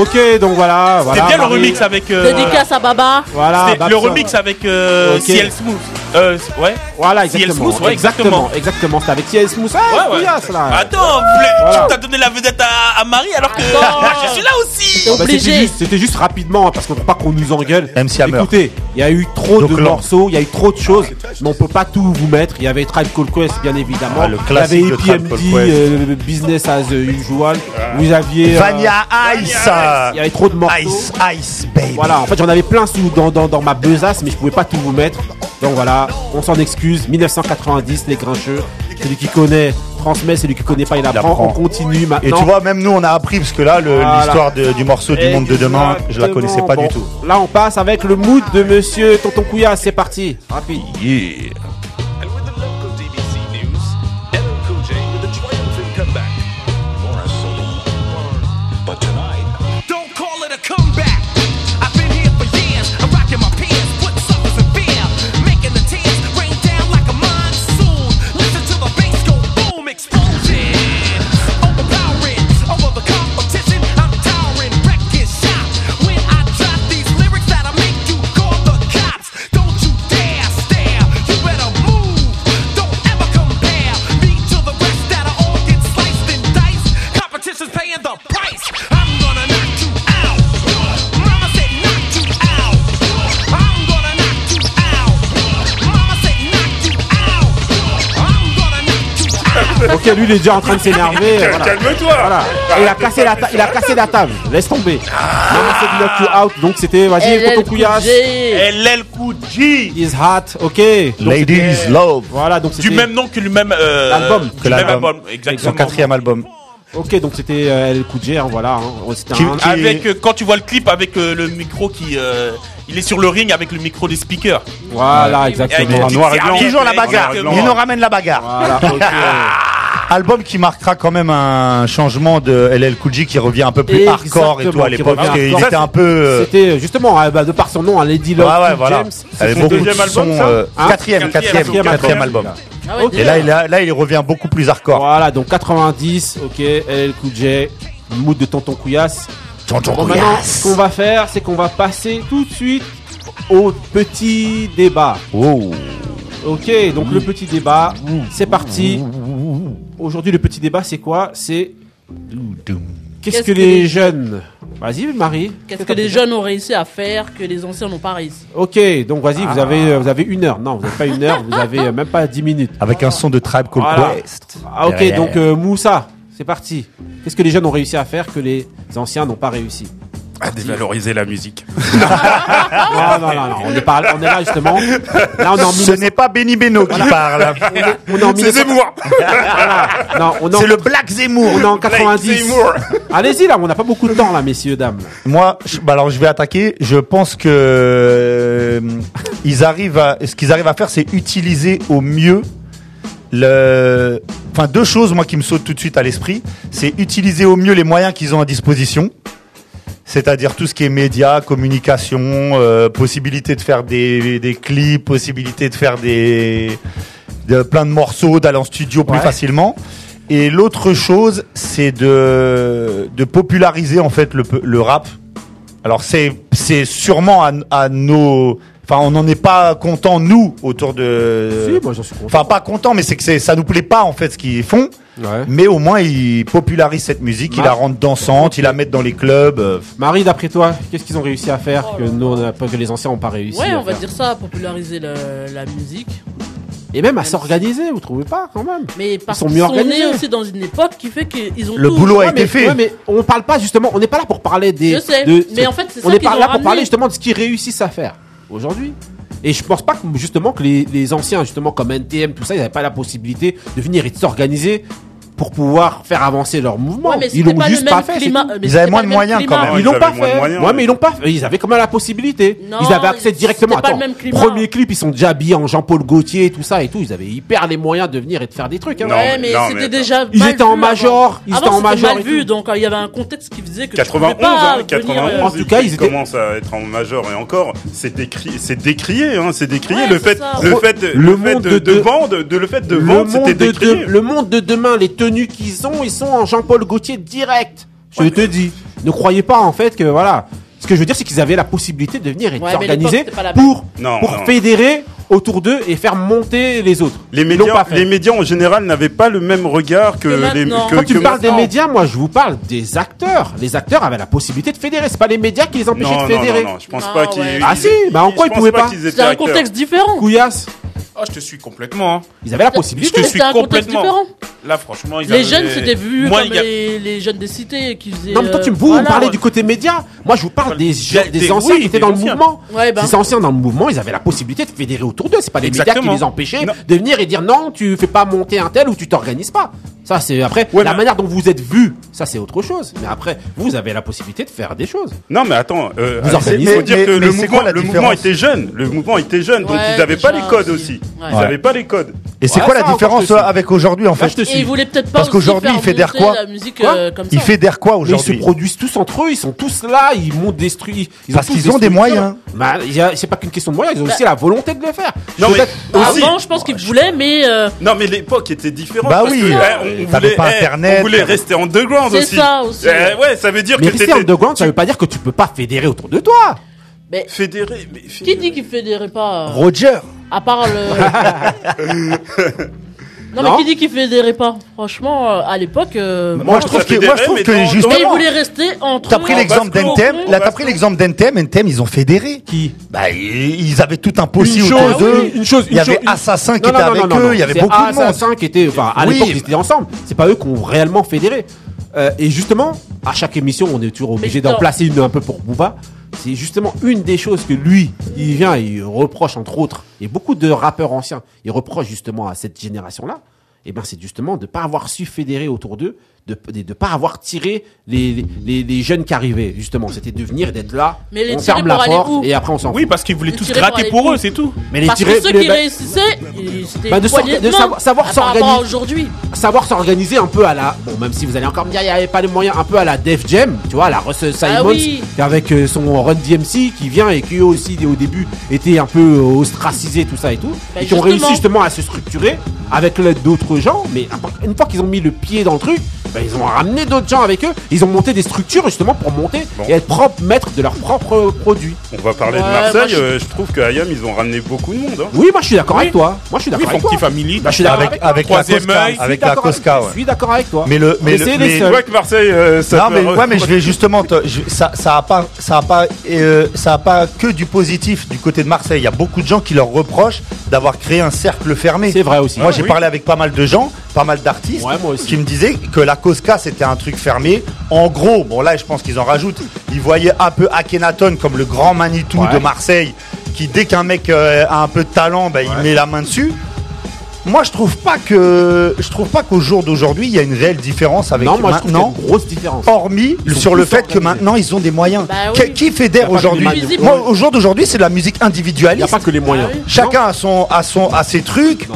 Ok, donc voilà. voilà C'est bien le remix avec. euh, Dédicace à Baba. Voilà, C'était le remix avec euh, Ok. CL Smooth. Euh, ouais. Voilà, CL exactement. Smooth, ouais, exactement. Exactement. C'était avec CL Smooth. Ah, Ouais, ouais. couillasse, là. Attends, vous voulez- Voilà. tu t'as donné la vedette à, à Marie alors que je suis là aussi. Ah bah, c'était juste, c'était juste rapidement hein, parce qu'on ne peut pas qu'on nous engueule. MC Hammer. Écoutez, il y a eu trop Donc de morceaux, il y a eu trop de choses, mais on peut pas tout vous mettre. Il y avait Tribe Called Quest bien évidemment. Ah, le il y avait EPMD, Quest. euh, Business as Usual. Vous aviez euh, Vania Ice. Il y avait trop de morceaux. Ice, Ice, baby. Voilà, en fait j'en avais plein sous dans, dans, dans ma besace, mais je pouvais pas tout vous mettre. Donc voilà, on s'en excuse. 1990, les grincheux. Celui qui connaît transmet, celui qui connaît pas il apprend. On continue maintenant. Et tu vois, même nous, on a appris parce que là, Voilà. l'histoire du morceau du monde de demain, je la connaissais pas du tout. Là, on passe avec le mood de monsieur Tonton Couilla. C'est parti. Rapide. Yeah. Ok, lui, il est déjà en train de s'énerver. Voilà. calme-toi. Voilà. Il a cassé la, ta- il a cassé la table. Laisse tomber. Maman said knock you out. Donc c'était, vas-y, Couillasse. LL J. Is hot. Ok. Donc, Ladies c'était- Love. Voilà, donc Du même nom que le même euh, L'album. du Que même album, Son exactement. quatrième album. Ok, donc c'était euh, El Coudjé, hein, voilà. hein. C'était Qui- un- qui- Avec euh, quand tu vois le clip avec euh, le micro qui euh, il est sur le ring avec le micro des speakers. Voilà, Avec exactement. petite noir et blanc. Toujours la bagarre. exactement. Il nous ramène la bagarre. Voilà, ok. Album qui marquera quand même un changement de LL Cool J qui revient un peu plus hardcore et tout à l'époque parce qu'il était un peu. euh, C'était justement, euh, bah, de par son nom, un Lady Love Ouais, ouais, Cool voilà. James. C'est son beaucoup de deuxième sons. album, ça euh, Hein Quatrième, quatrième, Quatrième quatrième album. Ah ouais. Et là, il a- là, il revient beaucoup plus hardcore. Voilà, donc 90, ok, LL Cool J, mood de Tonton Couillasse. Tonton Bon, maintenant, ce qu'on va faire, c'est qu'on va passer tout de suite au petit débat. Oh. Ok, donc le petit débat, c'est parti. Aujourd'hui, le petit débat, c'est quoi C'est qu'est-ce que les jeunes Vas-y, Marie. Qu'est-ce que les jeunes ont réussi à faire que les anciens n'ont pas réussi Ok, donc vas-y, vous avez euh, vous avez une heure. Non, vous n'avez pas une heure, vous avez euh, même pas 10 minutes. Avec un son de Tribe Called Voilà. Quest. Ah, ok, Derrière. donc euh, Moussa, c'est parti. Qu'est-ce que les jeunes ont réussi à faire que les anciens n'ont pas réussi à dévaloriser la musique. non, non, non, non, on, est là justement. Là, on en Ce n'est pas Benny Beno qui parle. On C'est Zemmour. C'est le Black Zemmour. On est en 90. Allez-y là, on n'a pas beaucoup de temps là, messieurs dames. Moi, je... Bah, alors je vais attaquer. Je pense que euh, ils arrivent à... ce qu'ils arrivent à faire, c'est utiliser au mieux le... Enfin, deux choses, moi, qui me sautent tout de suite à l'esprit, c'est utiliser au mieux les moyens qu'ils ont à disposition c'est-à-dire tout ce qui est médias, communication, euh, possibilité de faire des, des, clips, possibilité de faire des plein de morceaux, d'aller en studio plus facilement. Et l'autre chose, c'est de, de populariser en fait le, le rap. Alors c'est c'est sûrement à, à nos Enfin, on n'en est pas content nous autour de. Si, moi j'en suis content. Enfin, pas content, mais c'est que ça nous plaît pas en fait ce qu'ils font. Mais au moins, il popularise cette musique, Mar il la rend dansante, il la met dans les clubs. Marie, d'après toi, qu'est-ce qu'ils ont réussi à faire que oh que les anciens n'ont pas réussi Ouais, on va dire ça, populariser la, musique. Et même à s'organiser, vous trouvez pas quand même? Mais parce ils sont mieux organisés. On est aussi dans une époque qui fait qu'ils ont le boulot a été mais, fait. Mais on parle pas justement, on n'est pas là pour parler des. Je sais. Mais en fait, c'est On est pas là pour parler justement de ce qu'ils réussissent à faire aujourd'hui. Et je pense pas que justement que les, les, anciens, justement comme NTM, tout ça, ils n'avaient pas la possibilité de venir et de s'organiser pour pouvoir faire avancer leur mouvement. Ils l'ont juste pas fait. Ils avaient moins de moyens quand même. Ils l'ont pas fait. Ouais, mais ils l'ont pas fait. Ils avaient quand même la possibilité. Ils avaient accès directement. Attends, premier clip, ils sont déjà habillés en Jean-Paul Gaultier et tout ça et tout. Ils avaient hyper les moyens de venir et de faire des trucs. Hein. Non, ouais, mais, mais c'était déjà. Ils étaient en major. Ils étaient en major. mal vu, donc euh, il y avait un contexte qui faisait que. 91, 91. Hein, euh, en tout cas, ils commencent à être en major et encore, c'est décrié, c'est décrié. Le fait, de vendre, le fait c'était décrié. Le monde de demain, les tenues qu'ils ont, ils sont en Jean-Paul Gaultier direct. Je te dis. Ne croyez pas en fait que voilà. Ce que je veux dire, c'est qu'ils avaient la possibilité de venir et de ouais, s'organiser pour, pour fédérer autour d'eux et faire monter les autres. Les médias, les médias en général n'avaient pas le même regard que les. Que, Quand tu que parles des médias, moi je vous parle des acteurs. Les acteurs avaient la possibilité de fédérer. C'est pas les médias qui les empêchaient de fédérer. Je pense ah, pas qu'ils. Ah, si, bah, en quoi ils pouvaient pas, pas. C'était un contexte différent. Couillasse. Oh, je te suis complètement. Hein. Ils avaient la possibilité. Je te suis complètement. Là, franchement, ils les jeunes c'était vu comme les, jeunes des cités qui faisaient. Non, mais toi, tu euh, vous me parlez du côté média. Moi, je vous parle des, des anciens qui étaient dans le mouvement. Bah. Ces anciens dans le mouvement, ils avaient la possibilité de fédérer autour d'eux. C'est pas les médias qui les empêchaient de venir et dire non, tu fais pas monter un tel ou tu t'organises pas. Ça, c'est après la manière dont vous êtes vu, ça c'est autre chose. Mais après, vous avez la possibilité de faire des choses. Non, mais attends, euh, vous organisez. Mais, mais, le mouvement, était jeune. Le mouvement était jeune, donc ils n'avaient pas les codes aussi. Ils n'avaient pas les codes. Et c'est quoi la différence avec aujourd'hui en fait Ils parce qu'aujourd'hui il fédère quoi, euh, Il fédère quoi aujourd'hui Ils se produisent tous entre eux, ils sont tous là, ils m'ont détruit. Parce qu'ils ont des moyens. Bah, c'est pas qu'une question de moyens, ils ont bah. aussi la volonté de le faire. Non mais avant, je pense qu'ils oh, voulaient, mais euh, non mais l'époque était différente. Bah oui. Eh, on voulait, pas internet. On voulait rester underground aussi. C'est ça aussi. Eh, ouais, ça veut dire mais que rester underground, ça veut pas dire que tu peux pas fédérer autour de toi. Mais fédérer, mais fédérer. Qui dit qu'il fédérait pas? Roger. À part le. Non, mais qui dit qu'il fédérait pas Franchement, euh, à l'époque. Euh, moi, je trouve que, moi, je trouve que justement. mais il voulait rester entre. T'as pris l'exemple d'Entem, là t'as pris l'exemple d'Entem, Entem ils ont fédéré. Qui Bah ils avaient tout un possible autour d'eux. une chose, Il y avait chose- Assassin qui Non, était non, avec non, non, eux, il y avait beaucoup de monde. Qui était, enfin, à Oui. l'époque, ils étaient ensemble. C'est pas eux qui ont réellement fédéré. Euh, et justement, à chaque émission, on est toujours obligé d'en placer une un peu pour Booba c'est justement une des choses que lui, il vient, il reproche entre autres, et beaucoup de rappeurs anciens, ils reprochent justement à cette génération-là, et ben c'est justement de ne pas avoir su fédérer autour d'eux de ne pas avoir tiré les, les, les, jeunes qui arrivaient, justement. C'était de venir, d'être là, mais les on ferme la porte et après on s'en Oui, parce qu'ils voulaient tous gratter pour, eux, c'est tout. Mais les parce tirer, que ceux qui bah, réussissaient, c'était bah de, de, savoir, s'organiser. aujourd'hui. Savoir s'organiser un peu à la. Bon, même si vous allez encore me dire, il n'y avait pas les moyens, un peu à la Def Jam, tu vois, à la Russell ah Simons, ah avec euh, son Run DMC qui vient et qui eux aussi, au début, étaient un peu ostracisés, tout ça et tout. Bah et qui ont réussi justement à se structurer avec l'aide d'autres gens, mais une fois qu'ils ont mis le pied dans le truc, ben, ils ont ramené d'autres gens avec eux. Ils ont monté des structures justement pour monter et être propre maître de leurs propres produits. On va parler de Marseille. Euh, je... trouve qu'à IAM, ils ont ramené beaucoup de monde. Hein. Oui, moi je suis d'accord avec toi. Moi je suis d'accord oui, avec toi. Family, je suis avec, bah, avec, avec, avec la Cosca. La Cosca. Je suis d'accord avec toi. Mais le, mais, le, mais... Que Marseille. Euh, ça non, mais ouais, mais je vais justement. Ça, ça a pas, ça a pas, euh, ça a pas que du positif du côté de Marseille. Il y a beaucoup de gens qui leur reprochent d'avoir créé un cercle fermé. C'est vrai aussi. Moi, j'ai parlé avec pas mal de gens, pas mal d'artistes, qui me disaient que la Cosca, c'était un truc fermé. En gros, bon là, je pense qu'ils en rajoutent. Ils voyaient un peu Akhenaton comme le grand Manitou de Marseille, qui dès qu'un mec euh, a un peu de talent, bah, il met la main dessus. Moi, je trouve pas que je trouve pas qu'au jour d'aujourd'hui, il y a une réelle différence avec non, maintenant. Grosse différence. Hormis sur le fait que maintenant ils ont des moyens. Bah qui fédère aujourd'hui au jour d'aujourd'hui, c'est de la musique individualiste. Il n'y a pas que les moyens. Ah Chacun a son a ses trucs.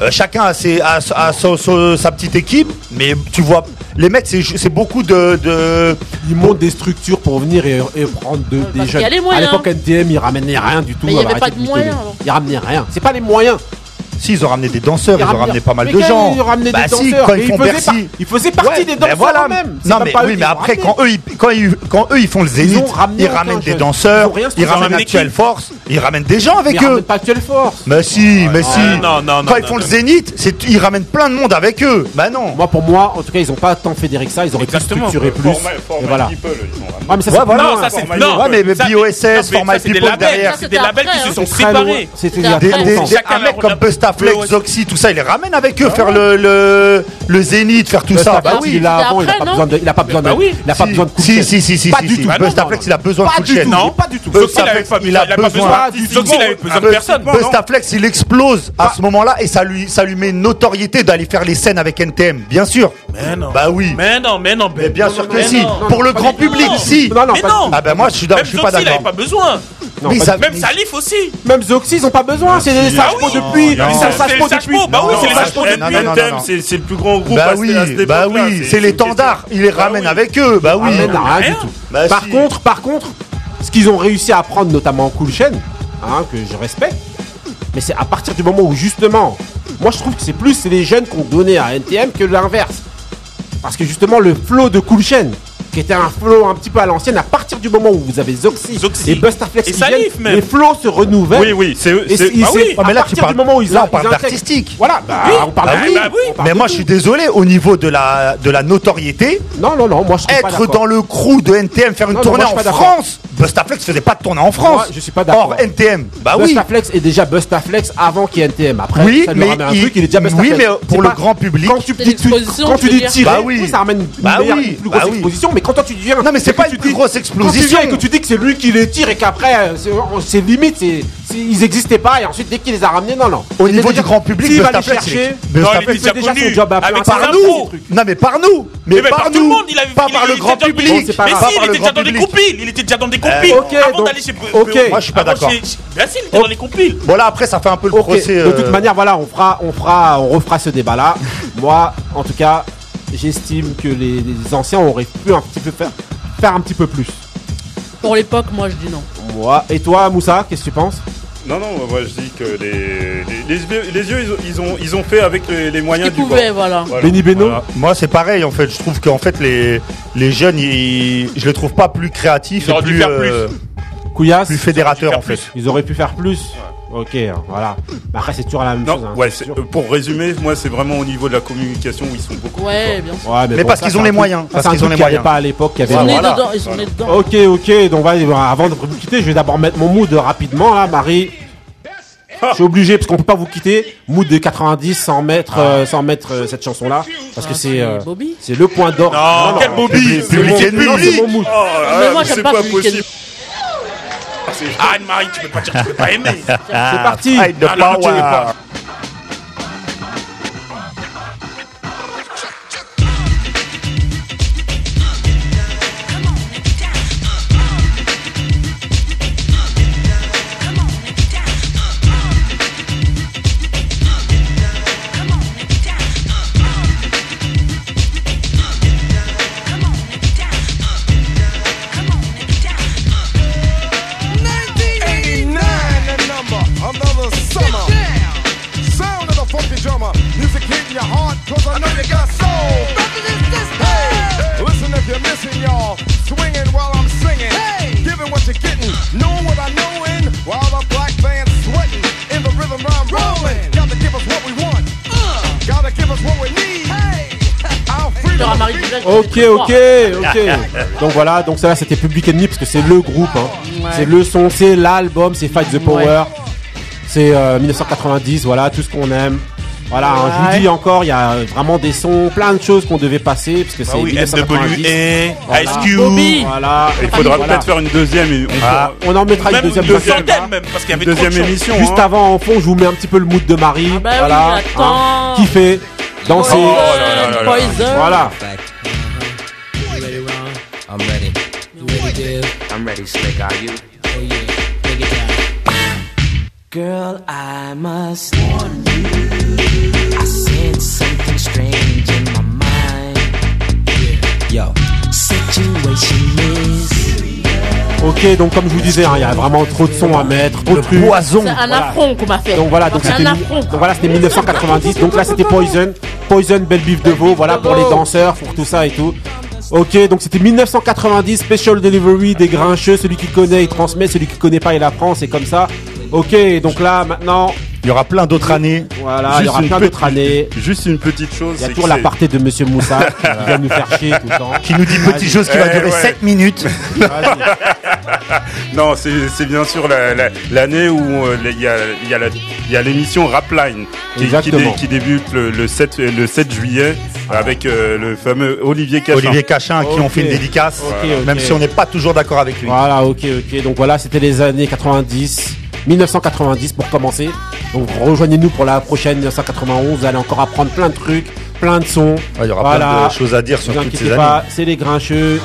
Euh, chacun a, ses, a, sa petite équipe, mais tu vois, les mecs, c'est beaucoup de, Ils montent des structures pour venir et, prendre des jeunes. à l'époque, hein. NTM, ils ramenaient rien du tout. Il n'y avait pas de moyens. Ils ramenaient rien. C'est pas les moyens. Si, ils ont ramené des danseurs, ils, ont ramené pas mal de gens. Ils ont ramené bah si. Quand ils, font Bercy... ils faisaient partie des ben danseurs voilà. eux-mêmes. Non, mais, après, quand eux, ils, font le zénith, ils ramènent des danseurs, ils ramènent Actuelle Force, ils ramènent des gens avec eux. pas Actuelle Force. Mais si, mais si. Quand ils font le zénith, ils ramènent plein de monde avec eux. Bah non. Moi, pour moi, en tout cas, ils ont pas tant fédéré que ça. Ils auraient pu structurer plus. Voilà. Mais ça, c'est voilà, non, ça c'est non, ouais, mais, mais BOSS, Format People derrière, c'est des labels qui se sont hein. séparés. C'était il y mec comme Busta Saflex, Zoxy, tout ça, il les ramène avec eux, ah faire le, le, le zénith, faire tout ça. Bah oui, il a il pas besoin de, il a pas bah besoin de, il a pas besoin de Si, si, si, si. Pas du tout. Bustaflex, il a besoin de coucher. Non, pas du tout. Bustaflex, il a besoin. Il a besoin de personne. Bustaflex, hein. il explose à ce moment-là et ça lui, ça lui met une notoriété d'aller faire les scènes avec NTM, bien sûr. Mais non. Bah oui. Mais non, mais non. Mais bien sûr que si. Pour le grand public, si. Non, non, Ah ben moi, je suis pas d'accord. Il pas besoin. Mais même. Salif aussi. Même Zoxy, ils ont pas besoin. C'est les sages ah depuis. Non, non, ça, c'est depuis. Bah oui, c'est les sages depuis. C'est le plus grand groupe. Bah oui, bah oui. C'est l'étendard. Ils les ramènent avec eux. Bah oui. Ah, bah par contre, par contre, ce qu'ils ont réussi à apprendre, notamment en Cool Chain, hein, que je respecte. Mais c'est à partir du moment où justement, moi je trouve que c'est plus les jeunes qu'on donnait à NTM que l'inverse. Parce que justement le flow de Cool Chain, qui était un flow un petit peu à l'ancienne, à partir du moment où vous avez Zoxy, Zoxy. et Bustaflex et qui même. les flows se renouvellent. Oui, oui, c'est. Et c'est- bah oui. Ah, mais là, à partir du moment où ils là, on parle d'artistique. Voilà, bah, Oui. on parle Bah oui. Bah mais moi, je suis désolé, au niveau de la, de la notoriété, Non, non, non, moi être dans le crew de NTM, faire une tournée en. France, Bustaflex faisait pas de tournée en France. Moi, je suis pas d'accord. Or, NTM, bah oui. Bustaflex est déjà Bustaflex avant qu'il y ait NTM. Après, Oui, ça lui un il- truc, il est déjà Bustaflex. oui, mais pour le grand public- Quand tu dis, tirer, bah ça ramène une, Bah plus bah grosse mais quand toi tu viens. Non, mais c'est pas une grosse explosion Quand tu et que tu dis que c'est lui qui les tire et qu'après, euh, c'est limite, ils n'existaient pas et ensuite dès qu'il les a ramenés, non, non. Au niveau du grand public, il va les chercher. Mais non, il déjà déjà son job à mais par nous. Non, mais par nous. Mais, par, nous. Le monde, il avait, pas par le grand public. Pas mais si, il était déjà dans des compiles. Il était déjà dans des compiles. Avant d'aller chez. Ok. Moi, je suis pas d'accord. Bien si, il était dans les compiles. Voilà, après, ça fait un peu le procès. De toute euh, manière, voilà, on refera ce débat là. Moi, en tout cas, j'estime que les, anciens auraient pu un petit peu faire, un petit peu plus. Pour l'époque, moi je dis non. Moi. Et toi, Moussa, qu'est-ce que tu penses? Non, non, moi je dis que les, les, yeux, ils, ont, ils ont fait avec les, moyens du pouvaient, bord. voilà. voilà. Benny Beno? Moi c'est pareil en fait, je trouve qu'en fait les, les jeunes, ils, je les trouve pas plus créatifs ils et plus, faire plus. Euh, fédérateurs en fait. Plus. Ils auraient pu faire plus. Ok, voilà. Après, c'est toujours la même non, chose. Hein. Ouais, euh, pour résumer, moi, c'est vraiment au niveau de la communication où ils sont beaucoup. Ouais, bien sûr. Mais, parce qu'ils ont les moyens. Parce qu'ils ont les moyens. pas à l'époque. Ils, sont dedans, Ok, ok. Donc, avant de vous quitter, je vais d'abord mettre mon mood rapidement, là, Marie. Je suis obligé parce qu'on peut pas vous quitter. Mood de 90 sans mettre, sans mettre cette chanson là parce que ah, c'est euh, c'est le point d'or. Non, non, quel Bobby C'est mon mood. Oh, mais moi euh, j'aime pas, pas possible. Ah, Marie, tu peux pas dire que tu peux pas aimer. C'est parti. Ah, Ok, ok, ok. donc voilà, donc ça c'était Public Enemy parce que c'est le groupe, hein. c'est le son, c'est l'album, c'est Fight the Power, c'est euh, 1990, voilà tout ce qu'on aime. Voilà, hein, je vous dis encore, il y a vraiment des sons, plein de choses qu'on devait passer parce que bah c'est ah oui, FWA, voilà. Voilà. Il faudra peut-être faire une deuxième. Ah. On en mettra une deuxième. Deuxième, même, parce qu'il y avait deuxième émission. Juste hein. avant, en fond, je vous mets un petit peu le mood de Marie. Ah bah voilà, oui, hein, kiffez, dansez. Oh, voilà. Ready, Slick. Are you? Oh yeah. Take it down. Girl, I must warn you. sense something strange in my mind. Yo, situation is. Ok, donc comme je vous disais, hein, il y a vraiment trop de sons à mettre, trop de trucs. poison. C'est un affront qu'on m'a fait. Donc voilà, donc C'est c'était voilà, c'était 1990. Donc là, c'était Poison, Poison, belle bif de veau. Voilà pour les danseurs, pour tout ça et tout. Ok, donc c'était 1990, Special Delivery des grincheux. Celui qui connaît, il transmet. Celui qui connaît pas, il apprend. C'est comme ça. Ok, donc là, maintenant, Il y aura plein d'autres années. voilà, il y aura une plein petite- d'autres années. Juste une petite chose. Il y a toujours la partie de Monsieur Moussa qui vient nous faire chier tout le temps. Qui nous dit petite Vas-y. chose qui va Eh, durer ouais. 7 minutes. Non, c'est c'est bien sûr la- la- l'année où euh, il y a, il y a la- il y a l'émission Rapline qui, qui, Exactement. dé- qui débute le, le 7, le 7 juillet avec euh, le fameux Olivier Cachin. Olivier Cachin, à qui on Ok. fait une dédicace, même si on n'est pas toujours d'accord avec lui. Voilà, ok, ok. Donc voilà, c'était les années 90, 1990 pour commencer. Donc rejoignez-nous pour la prochaine 1991. Vous allez encore apprendre plein de trucs, plein de sons. Ouais, il y aura Voilà. plein de choses à dire sur vous toutes ces années. c'est les grincheux.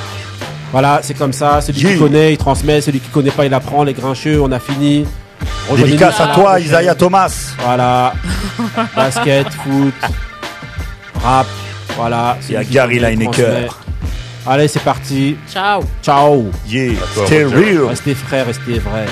Voilà, c'est comme ça. Celui Yeah. qui connaît, il transmet. Celui qui connaît pas, il apprend. Les grincheux, on a fini. Dédicace à la toi, prochaine. Isaiah Thomas. Voilà. Basket, foot, rap. Voilà. Il y a Gary Lineker. Allez, c'est parti. Ciao. Ciao. Yeah, Roger. real. Restez frères, restez vrais.